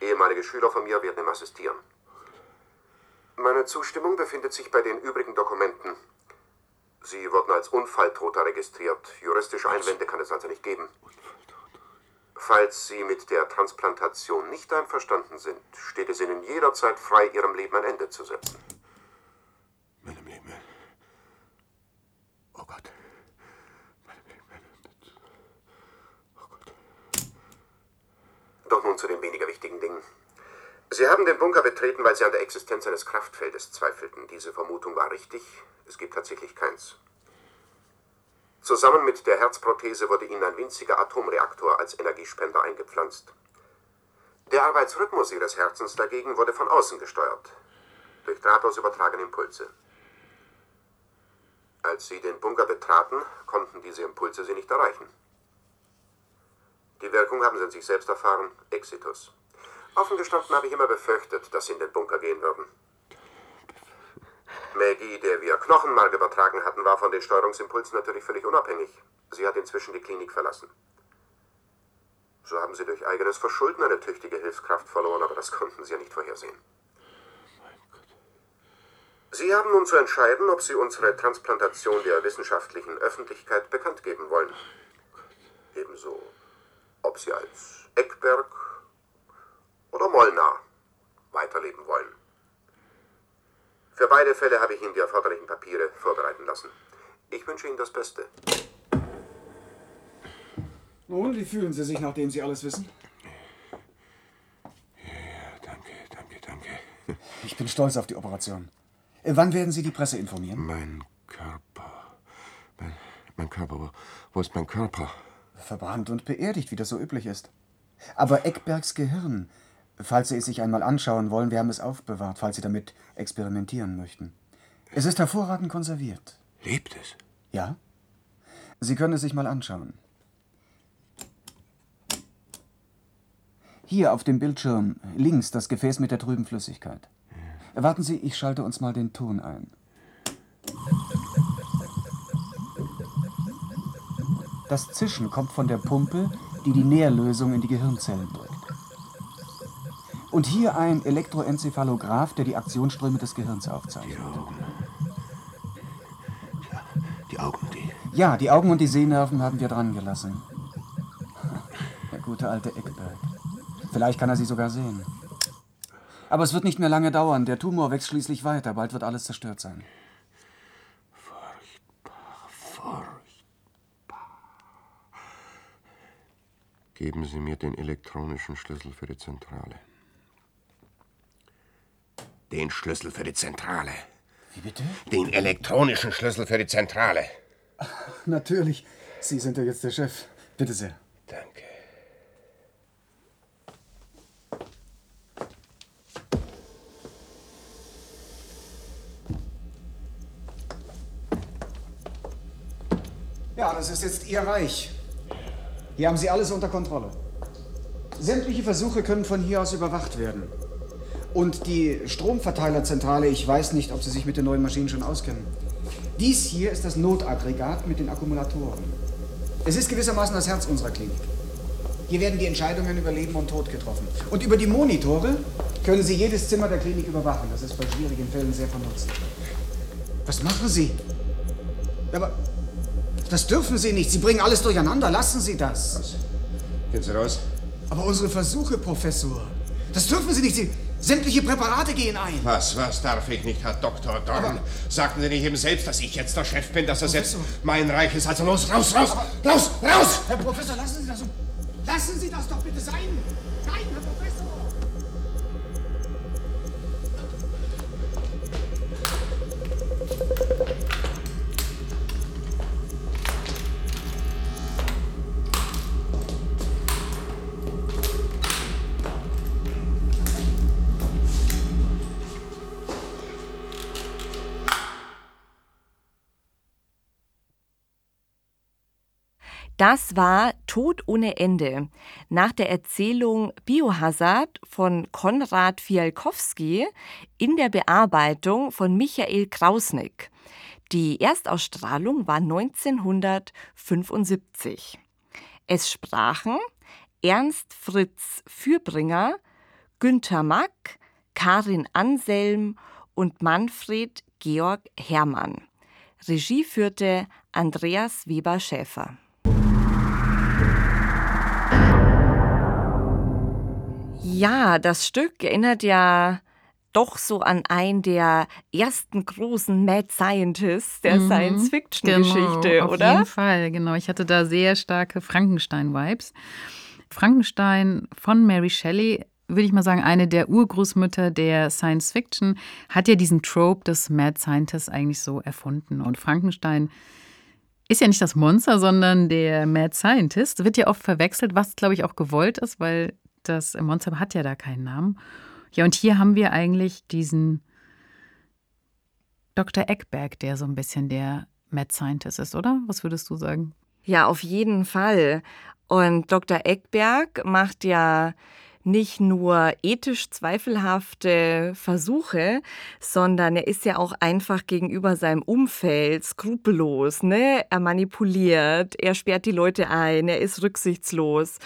S4: Ehemalige Schüler von mir werden ihm assistieren. Meine Zustimmung befindet sich bei den übrigen Dokumenten. Sie wurden als Unfalltoter registriert. Juristische Einwände kann es also nicht geben. Falls Sie mit der Transplantation nicht einverstanden sind, steht es Ihnen jederzeit frei, Ihrem Leben ein Ende zu setzen.
S12: Meinem Leben. Oh Gott.
S4: Doch nun zu den weniger wichtigen Dingen. Sie haben den Bunker betreten, weil Sie an der Existenz eines Kraftfeldes zweifelten. Diese Vermutung war richtig.
S1: Es gibt tatsächlich keins. Zusammen mit der Herzprothese wurde ihnen ein winziger Atomreaktor als Energiespender eingepflanzt. Der Arbeitsrhythmus ihres Herzens dagegen wurde von außen gesteuert, durch drahtlos übertragene Impulse. Als sie den Bunker betraten, konnten diese Impulse sie nicht erreichen. Die Wirkung haben sie an sich selbst erfahren, Exitus. Offen gestanden habe ich immer befürchtet, dass sie in den Bunker gehen würden. Maggie, der wir Knochenmark übertragen hatten, war von den Steuerungsimpulsen natürlich völlig unabhängig. Sie hat inzwischen die Klinik verlassen. So haben sie durch eigenes Verschulden eine tüchtige Hilfskraft verloren, aber das konnten sie ja nicht vorhersehen. Sie haben nun zu entscheiden, ob Sie unsere Transplantation der wissenschaftlichen Öffentlichkeit bekannt geben wollen. Ebenso, ob Sie als Eckberg oder Molnar weiterleben wollen. Für beide Fälle habe ich Ihnen die erforderlichen Papiere vorbereiten lassen. Ich wünsche Ihnen das Beste.
S9: Nun, wie fühlen Sie sich, nachdem Sie alles wissen?
S4: Danke, danke, danke.
S9: Ich bin stolz auf die Operation. Äh, Wann werden Sie die Presse informieren?
S4: Mein Körper. Mein, mein Körper. Wo, wo ist mein Körper?
S9: Verbrannt und beerdigt, wie das so üblich ist. Aber Eckbergs Gehirn, falls Sie es sich einmal anschauen wollen, wir haben es aufbewahrt, falls Sie damit experimentieren möchten. Es ist hervorragend konserviert.
S4: Lebt es?
S9: Ja? Sie können es sich mal anschauen. Hier auf dem Bildschirm links das Gefäß mit der trüben Flüssigkeit. Warten Sie, ich schalte uns mal den Ton ein. Das Zischen kommt von der Pumpe, die die Nährlösung in die Gehirnzellen drückt. Und hier ein Elektroencephalograph, der die Aktionsströme des Gehirns aufzeichnet.
S4: Die Augen, die.
S9: Ja, die Augen und die Sehnerven haben wir dran gelassen. Der gute alte Eckberg. Vielleicht kann er sie sogar sehen. Aber es wird nicht mehr lange dauern. Der Tumor wächst schließlich weiter. Bald wird alles zerstört sein.
S4: Geben Sie mir den elektronischen Schlüssel für die Zentrale. Den Schlüssel für die Zentrale.
S9: Wie bitte?
S4: Den elektronischen Schlüssel für die Zentrale.
S9: Natürlich. Sie sind ja jetzt der Chef. Bitte sehr.
S4: Danke.
S9: Ja, das ist jetzt Ihr Reich. Hier haben Sie alles unter Kontrolle. Sämtliche Versuche können von hier aus überwacht werden. Und die Stromverteilerzentrale, ich weiß nicht, ob Sie sich mit den neuen Maschinen schon auskennen. Dies hier ist das Notaggregat mit den Akkumulatoren. Es ist gewissermaßen das Herz unserer Klinik. Hier werden die Entscheidungen über Leben und Tod getroffen. Und über die Monitore können Sie jedes Zimmer der Klinik überwachen. Das ist bei schwierigen Fällen sehr von Nutzen. Was machen Sie? Aber das dürfen Sie nicht. Sie bringen alles durcheinander. Lassen Sie das.
S4: Gehen Sie raus.
S9: Aber unsere Versuche, Professor, das dürfen Sie nicht. Sie, sämtliche Präparate gehen ein.
S4: Was, was darf ich nicht, Herr Dr. Dorn? Sagten Sie nicht eben selbst, dass ich jetzt der Chef bin, dass das jetzt mein Reich ist? Also los, raus, raus, raus, raus!
S9: Herr Professor, lassen Sie das. Lassen Sie das doch bitte sein. Nein, Herr Professor.
S2: Das war Tod ohne Ende nach der Erzählung Biohazard von Konrad Fialkowski in der Bearbeitung von Michael Krausnick. Die Erstausstrahlung war 1975. Es sprachen Ernst Fritz Fürbringer, Günther Mack, Karin Anselm und Manfred Georg Hermann. Regie führte Andreas Weber-Schäfer. Ja, das Stück erinnert ja doch so an einen der ersten großen Mad Scientists der
S3: Mhm,
S2: Science-Fiction-Geschichte,
S3: genau, auf
S2: oder?
S3: jeden Fall, genau. Ich hatte da sehr starke Frankenstein-Vibes. Frankenstein von Mary Shelley würde ich mal sagen, eine der Urgroßmütter der Science Fiction, hat ja diesen Trope des Mad Scientist eigentlich so erfunden. Und Frankenstein ist ja nicht das Monster, sondern der Mad Scientist. Wird ja oft verwechselt, was, glaube ich, auch gewollt ist, weil das Monster hat ja da keinen Namen. Ja, und hier haben wir eigentlich diesen Dr. Eckberg, der so ein bisschen der Mad Scientist ist, oder? Was würdest du sagen?
S2: Ja, auf jeden Fall. Und Dr. Eckberg macht ja nicht nur ethisch zweifelhafte Versuche, sondern er ist ja auch einfach gegenüber seinem Umfeld skrupellos. Ne? Er manipuliert, er sperrt die Leute ein, er ist rücksichtslos.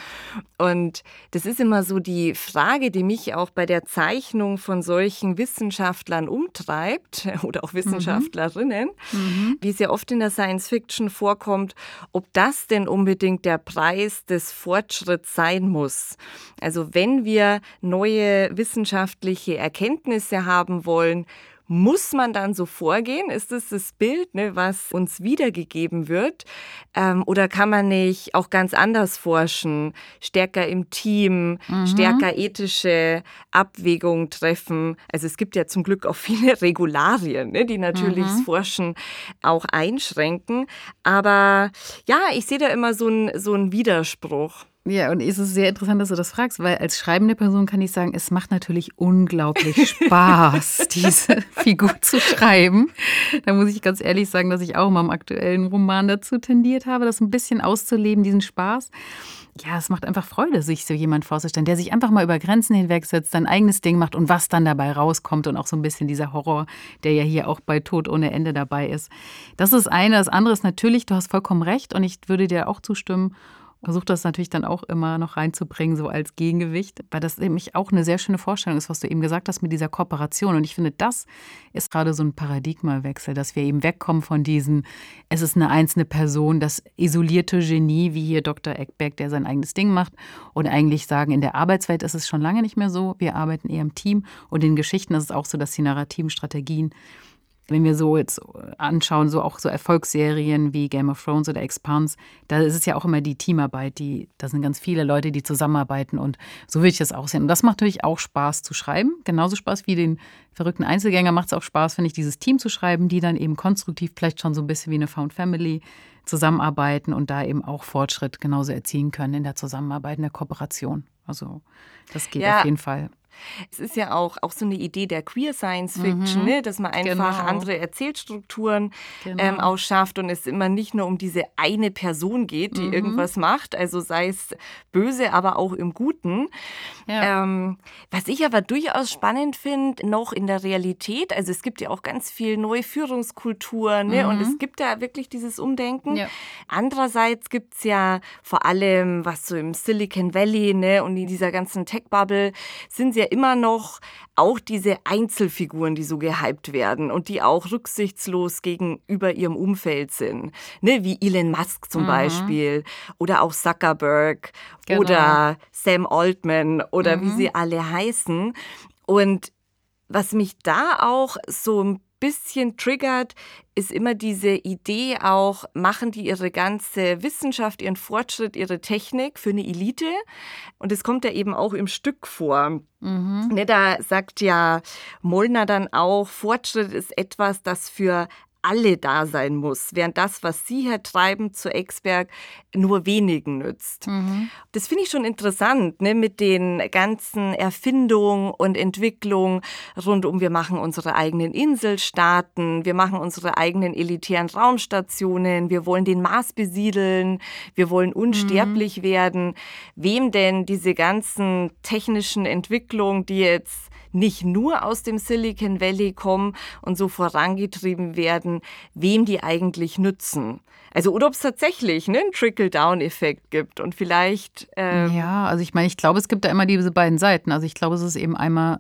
S2: Und das ist immer so die Frage, die mich auch bei der Zeichnung von solchen Wissenschaftlern umtreibt oder auch Wissenschaftlerinnen, mhm. wie es ja oft in der Science Fiction vorkommt, ob das denn unbedingt der Preis des Fortschritts sein muss. Also wenn wenn wir neue wissenschaftliche Erkenntnisse haben wollen, muss man dann so vorgehen? Ist das das Bild, ne, was uns wiedergegeben wird? Ähm, oder kann man nicht auch ganz anders forschen, stärker im Team, mhm. stärker ethische Abwägungen treffen? Also es gibt ja zum Glück auch viele Regularien, ne, die natürlich mhm. das Forschen auch einschränken. Aber ja, ich sehe da immer so einen so Widerspruch.
S3: Ja, und es ist sehr interessant, dass du das fragst, weil als schreibende Person kann ich sagen, es macht natürlich unglaublich Spaß, diese Figur zu schreiben. Da muss ich ganz ehrlich sagen, dass ich auch mal im aktuellen Roman dazu tendiert habe, das ein bisschen auszuleben, diesen Spaß. Ja, es macht einfach Freude, sich so jemand vorzustellen, der sich einfach mal über Grenzen hinwegsetzt, sein eigenes Ding macht und was dann dabei rauskommt und auch so ein bisschen dieser Horror, der ja hier auch bei Tod ohne Ende dabei ist. Das ist eine. Das andere ist natürlich, du hast vollkommen recht und ich würde dir auch zustimmen versuche das natürlich dann auch immer noch reinzubringen, so als Gegengewicht, weil das nämlich auch eine sehr schöne Vorstellung ist, was du eben gesagt hast mit dieser Kooperation. Und ich finde, das ist gerade so ein Paradigmawechsel, dass wir eben wegkommen von diesen, es ist eine einzelne Person, das isolierte Genie, wie hier Dr. Eckberg, der sein eigenes Ding macht. Und eigentlich sagen, in der Arbeitswelt ist es schon lange nicht mehr so. Wir arbeiten eher im Team. Und in Geschichten ist es auch so, dass die narrativen Strategien wenn wir so jetzt anschauen, so auch so Erfolgsserien wie Game of Thrones oder Expanse, da ist es ja auch immer die Teamarbeit, die, da sind ganz viele Leute, die zusammenarbeiten und so will ich das auch sehen. Und das macht natürlich auch Spaß zu schreiben, genauso Spaß wie den verrückten Einzelgänger macht es auch Spaß, finde ich, dieses Team zu schreiben, die dann eben konstruktiv vielleicht schon so ein bisschen wie eine Found Family zusammenarbeiten und da eben auch Fortschritt genauso erzielen können in der Zusammenarbeit, in der Kooperation. Also das geht ja. auf jeden Fall.
S2: Es ist ja auch, auch so eine Idee der Queer Science Fiction, mhm. ne? dass man einfach genau. andere Erzählstrukturen genau. ähm, ausschafft und es immer nicht nur um diese eine Person geht, die mhm. irgendwas macht, also sei es böse, aber auch im Guten. Ja. Ähm, was ich aber durchaus spannend finde, noch in der Realität, also es gibt ja auch ganz viel neue Führungskulturen ne? Mhm. und es gibt ja wirklich dieses Umdenken. Ja. Andererseits gibt es ja vor allem, was so im Silicon Valley ne? und in dieser ganzen Tech-Bubble sind sie ja immer noch auch diese Einzelfiguren, die so gehypt werden und die auch rücksichtslos gegenüber ihrem Umfeld sind. Ne, wie Elon Musk zum mhm. Beispiel oder auch Zuckerberg genau. oder Sam Altman oder mhm. wie sie alle heißen. Und was mich da auch so ein bisschen triggert, ist immer diese Idee auch, machen die ihre ganze Wissenschaft, ihren Fortschritt, ihre Technik für eine Elite. Und es kommt ja eben auch im Stück vor. Mhm. Ne, da sagt ja Molnar dann auch, Fortschritt ist etwas, das für alle da sein muss, während das, was Sie, Herr Treiben, zu Exberg nur wenigen nützt. Mhm. Das finde ich schon interessant, ne, mit den ganzen Erfindungen und Entwicklungen rund um, wir machen unsere eigenen Inselstaaten, wir machen unsere eigenen elitären Raumstationen, wir wollen den Mars besiedeln, wir wollen unsterblich mhm. werden. Wem denn diese ganzen technischen Entwicklungen, die jetzt nicht nur aus dem Silicon Valley kommen und so vorangetrieben werden, wem die eigentlich nützen. Also oder ob es tatsächlich ne, einen Trickle-Down-Effekt gibt und vielleicht.
S3: Ähm ja, also ich meine, ich glaube, es gibt da immer diese beiden Seiten. Also ich glaube, es ist eben einmal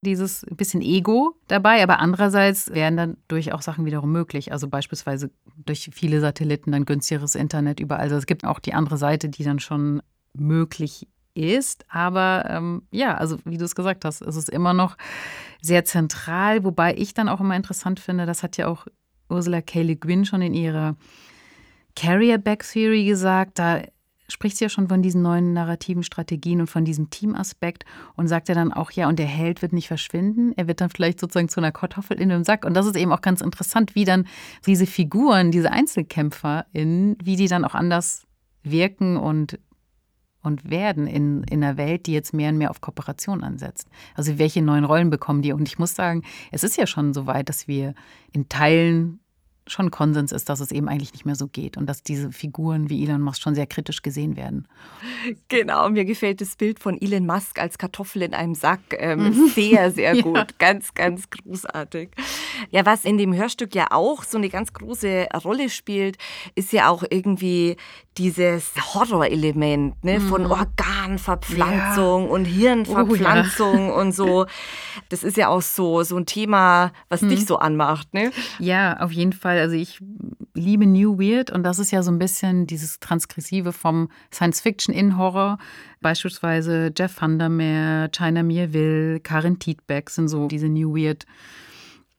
S3: dieses bisschen Ego dabei, aber andererseits wären dann durchaus Sachen wiederum möglich. Also beispielsweise durch viele Satelliten dann günstigeres Internet überall. Also es gibt auch die andere Seite, die dann schon möglich ist. Aber ähm, ja, also wie du es gesagt hast, es ist immer noch sehr zentral, wobei ich dann auch immer interessant finde, das hat ja auch Ursula K. Le Guin schon in ihrer Carrier Back Theory gesagt, da spricht sie ja schon von diesen neuen narrativen Strategien und von diesem Teamaspekt und sagt ja dann auch, ja, und der Held wird nicht verschwinden, er wird dann vielleicht sozusagen zu einer Kartoffel in dem Sack. Und das ist eben auch ganz interessant, wie dann diese Figuren, diese EinzelkämpferInnen, wie die dann auch anders wirken und und werden in, in einer Welt, die jetzt mehr und mehr auf Kooperation ansetzt. Also welche neuen Rollen bekommen die? Und ich muss sagen, es ist ja schon so weit, dass wir in Teilen schon Konsens ist, dass es eben eigentlich nicht mehr so geht und dass diese Figuren wie Elon Musk schon sehr kritisch gesehen werden.
S2: Genau, mir gefällt das Bild von Elon Musk als Kartoffel in einem Sack ähm, mhm. sehr, sehr gut. Ja. Ganz, ganz großartig. Ja, was in dem Hörstück ja auch so eine ganz große Rolle spielt, ist ja auch irgendwie dieses Horrorelement ne, mhm. von Organverpflanzung ja. und Hirnverpflanzung oh, ja. und so. Das ist ja auch so, so ein Thema, was mhm. dich so anmacht. Ne?
S3: Ja, auf jeden Fall. Also ich liebe New Weird und das ist ja so ein bisschen dieses Transgressive vom Science-Fiction in Horror. Beispielsweise Jeff Vandermeer, China Mirville, Karin Tietbeck sind so diese New Weird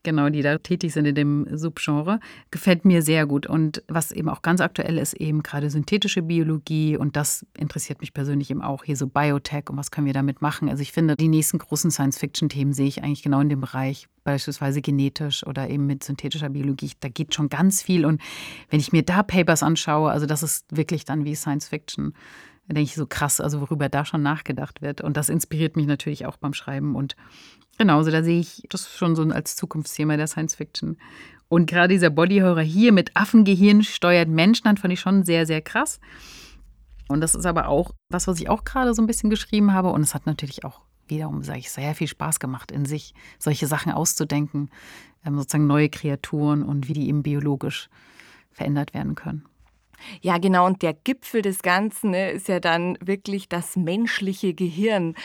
S3: genau, die da tätig sind in dem Subgenre, gefällt mir sehr gut. Und was eben auch ganz aktuell ist, eben gerade synthetische Biologie und das interessiert mich persönlich eben auch hier so Biotech und was können wir damit machen. Also ich finde, die nächsten großen Science-Fiction-Themen sehe ich eigentlich genau in dem Bereich, beispielsweise genetisch oder eben mit synthetischer Biologie. Da geht schon ganz viel. Und wenn ich mir da Papers anschaue, also das ist wirklich dann wie Science-Fiction. Da denke ich so krass, also worüber da schon nachgedacht wird. Und das inspiriert mich natürlich auch beim Schreiben. Und Genauso, da sehe ich das schon so als Zukunftsthema der Science Fiction. Und gerade dieser Bodyhorror hier mit Affengehirn steuert Menschen, dann fand ich schon sehr, sehr krass. Und das ist aber auch was, was ich auch gerade so ein bisschen geschrieben habe. Und es hat natürlich auch wiederum, sage ich, sehr viel Spaß gemacht, in sich solche Sachen auszudenken, ähm, sozusagen neue Kreaturen und wie die eben biologisch verändert werden können.
S2: Ja, genau. Und der Gipfel des Ganzen ne, ist ja dann wirklich das menschliche Gehirn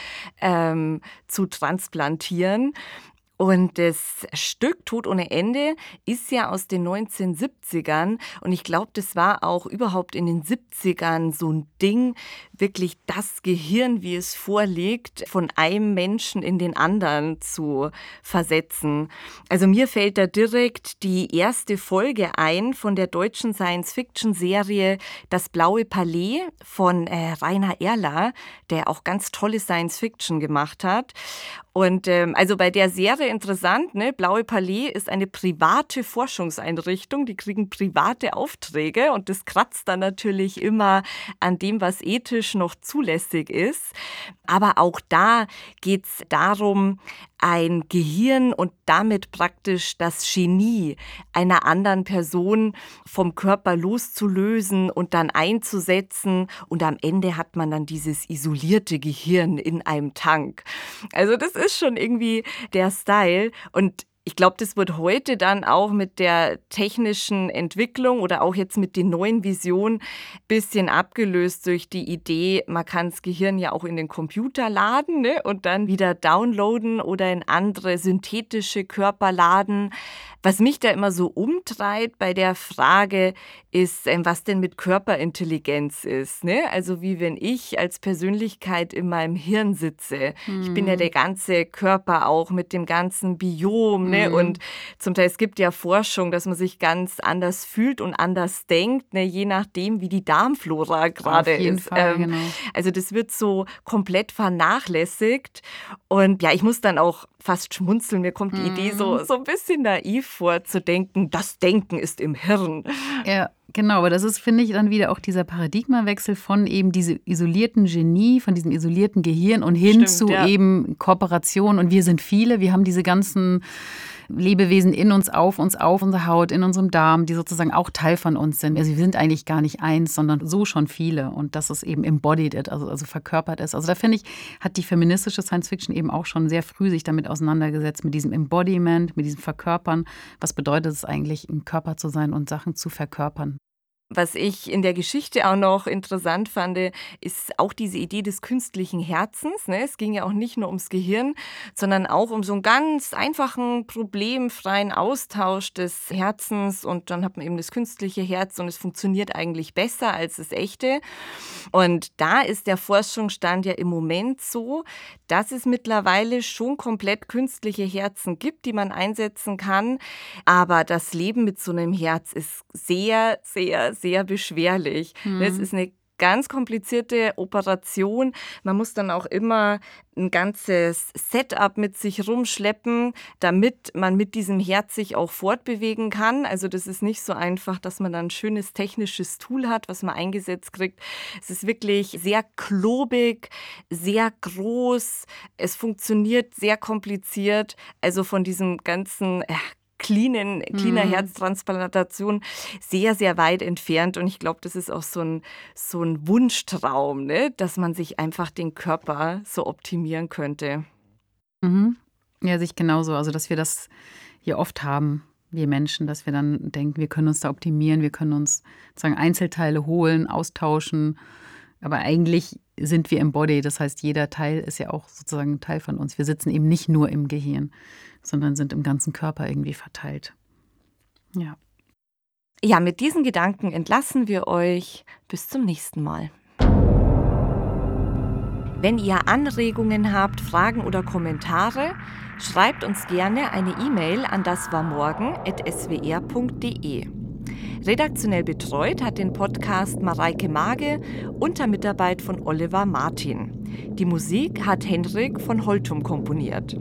S2: ähm, zu transplantieren. Und das Stück Tod ohne Ende ist ja aus den 1970ern und ich glaube, das war auch überhaupt in den 70ern so ein Ding, wirklich das Gehirn, wie es vorliegt, von einem Menschen in den anderen zu versetzen. Also mir fällt da direkt die erste Folge ein von der deutschen Science-Fiction-Serie Das blaue Palais von äh, Rainer Erler, der auch ganz tolle Science-Fiction gemacht hat. Und ähm, also bei der Serie interessant, ne? Blaue Palais ist eine private Forschungseinrichtung, die kriegen private Aufträge und das kratzt dann natürlich immer an dem, was ethisch noch zulässig ist. Aber auch da geht es darum, ein Gehirn und damit praktisch das Genie einer anderen Person vom Körper loszulösen und dann einzusetzen. Und am Ende hat man dann dieses isolierte Gehirn in einem Tank. Also das ist schon irgendwie der Style. Und ich glaube, das wird heute dann auch mit der technischen Entwicklung oder auch jetzt mit den neuen Visionen ein bisschen abgelöst durch die Idee, man kann das Gehirn ja auch in den Computer laden ne? und dann wieder downloaden oder in andere synthetische Körper laden. Was mich da immer so umtreibt bei der Frage ist, ähm, was denn mit Körperintelligenz ist. Ne? Also wie wenn ich als Persönlichkeit in meinem Hirn sitze. Mhm. Ich bin ja der hm. ganze Körper auch mit dem ganzen Biom. Ne? Mhm. Und zum Teil es gibt ja Forschung, dass man sich ganz anders fühlt und anders denkt, ne? je nachdem, wie die Darmflora gerade ist.
S3: Fall, ähm, genau.
S2: Also das wird so komplett vernachlässigt. Und ja, ich muss dann auch fast schmunzeln. Mir kommt die mhm. Idee so, so ein bisschen naiv vor, zu denken, das Denken ist im Hirn.
S3: Ja, genau. Aber das ist, finde ich, dann wieder auch dieser Paradigmawechsel von eben diesem isolierten Genie, von diesem isolierten Gehirn und hin Stimmt, zu ja. eben Kooperation. Und wir sind viele. Wir haben diese ganzen Lebewesen in uns, auf uns, auf unserer Haut, in unserem Darm, die sozusagen auch Teil von uns sind. Also wir sind eigentlich gar nicht eins, sondern so schon viele. Und dass es eben embodied ist, also, also verkörpert ist. Also da finde ich, hat die feministische Science Fiction eben auch schon sehr früh sich damit auseinandergesetzt, mit diesem Embodiment, mit diesem Verkörpern. Was bedeutet es eigentlich, ein Körper zu sein und Sachen zu verkörpern?
S2: Was ich in der Geschichte auch noch interessant fand, ist auch diese Idee des künstlichen Herzens. Ne? Es ging ja auch nicht nur ums Gehirn, sondern auch um so einen ganz einfachen, problemfreien Austausch des Herzens. Und dann hat man eben das künstliche Herz und es funktioniert eigentlich besser als das echte. Und da ist der Forschungsstand ja im Moment so, dass es mittlerweile schon komplett künstliche Herzen gibt, die man einsetzen kann. Aber das Leben mit so einem Herz ist sehr, sehr, sehr beschwerlich. Mhm. Es ist eine ganz komplizierte Operation. Man muss dann auch immer ein ganzes Setup mit sich rumschleppen, damit man mit diesem Herz sich auch fortbewegen kann. Also das ist nicht so einfach, dass man dann ein schönes technisches Tool hat, was man eingesetzt kriegt. Es ist wirklich sehr klobig, sehr groß. Es funktioniert sehr kompliziert. Also von diesem ganzen äh, cleanen, cleaner mhm. Herztransplantation sehr, sehr weit entfernt. Und ich glaube, das ist auch so ein, so ein Wunschtraum, ne? dass man sich einfach den Körper so optimieren könnte.
S3: Mhm. Ja, sich genauso. Also, dass wir das hier oft haben, wir Menschen, dass wir dann denken, wir können uns da optimieren, wir können uns sozusagen Einzelteile holen, austauschen. Aber eigentlich sind wir im Body. Das heißt, jeder Teil ist ja auch sozusagen ein Teil von uns. Wir sitzen eben nicht nur im Gehirn sondern sind im ganzen Körper irgendwie verteilt. Ja.
S2: Ja, mit diesen Gedanken entlassen wir euch. Bis zum nächsten Mal. Wenn ihr Anregungen habt, Fragen oder Kommentare, schreibt uns gerne eine E-Mail an daswarmorgen.swr.de. Redaktionell betreut hat den Podcast Mareike Mage unter Mitarbeit von Oliver Martin. Die Musik hat Henrik von Holtum komponiert.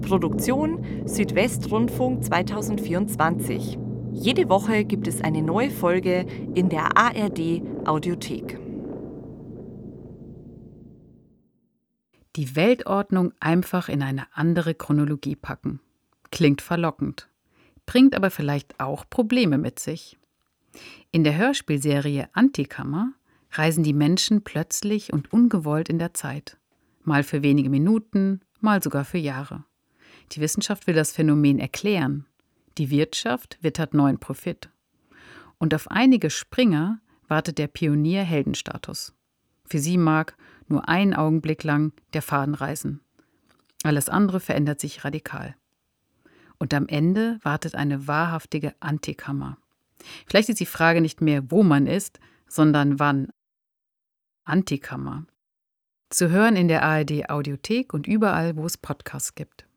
S2: Produktion Südwestrundfunk 2024. Jede Woche gibt es eine neue Folge in der ARD Audiothek.
S3: Die Weltordnung einfach in eine andere Chronologie packen. Klingt verlockend, bringt aber vielleicht auch Probleme mit sich. In der Hörspielserie Antikammer reisen die Menschen plötzlich und ungewollt in der Zeit. Mal für wenige Minuten, mal sogar für Jahre. Die Wissenschaft will das Phänomen erklären. Die Wirtschaft wittert neuen Profit. Und auf einige Springer wartet der Pionier Heldenstatus. Für sie mag nur einen Augenblick lang der Faden reißen. Alles andere verändert sich radikal. Und am Ende wartet eine wahrhaftige Antikammer. Vielleicht ist die Frage nicht mehr, wo man ist, sondern wann. Antikammer. Zu hören in der ARD Audiothek und überall, wo es Podcasts gibt.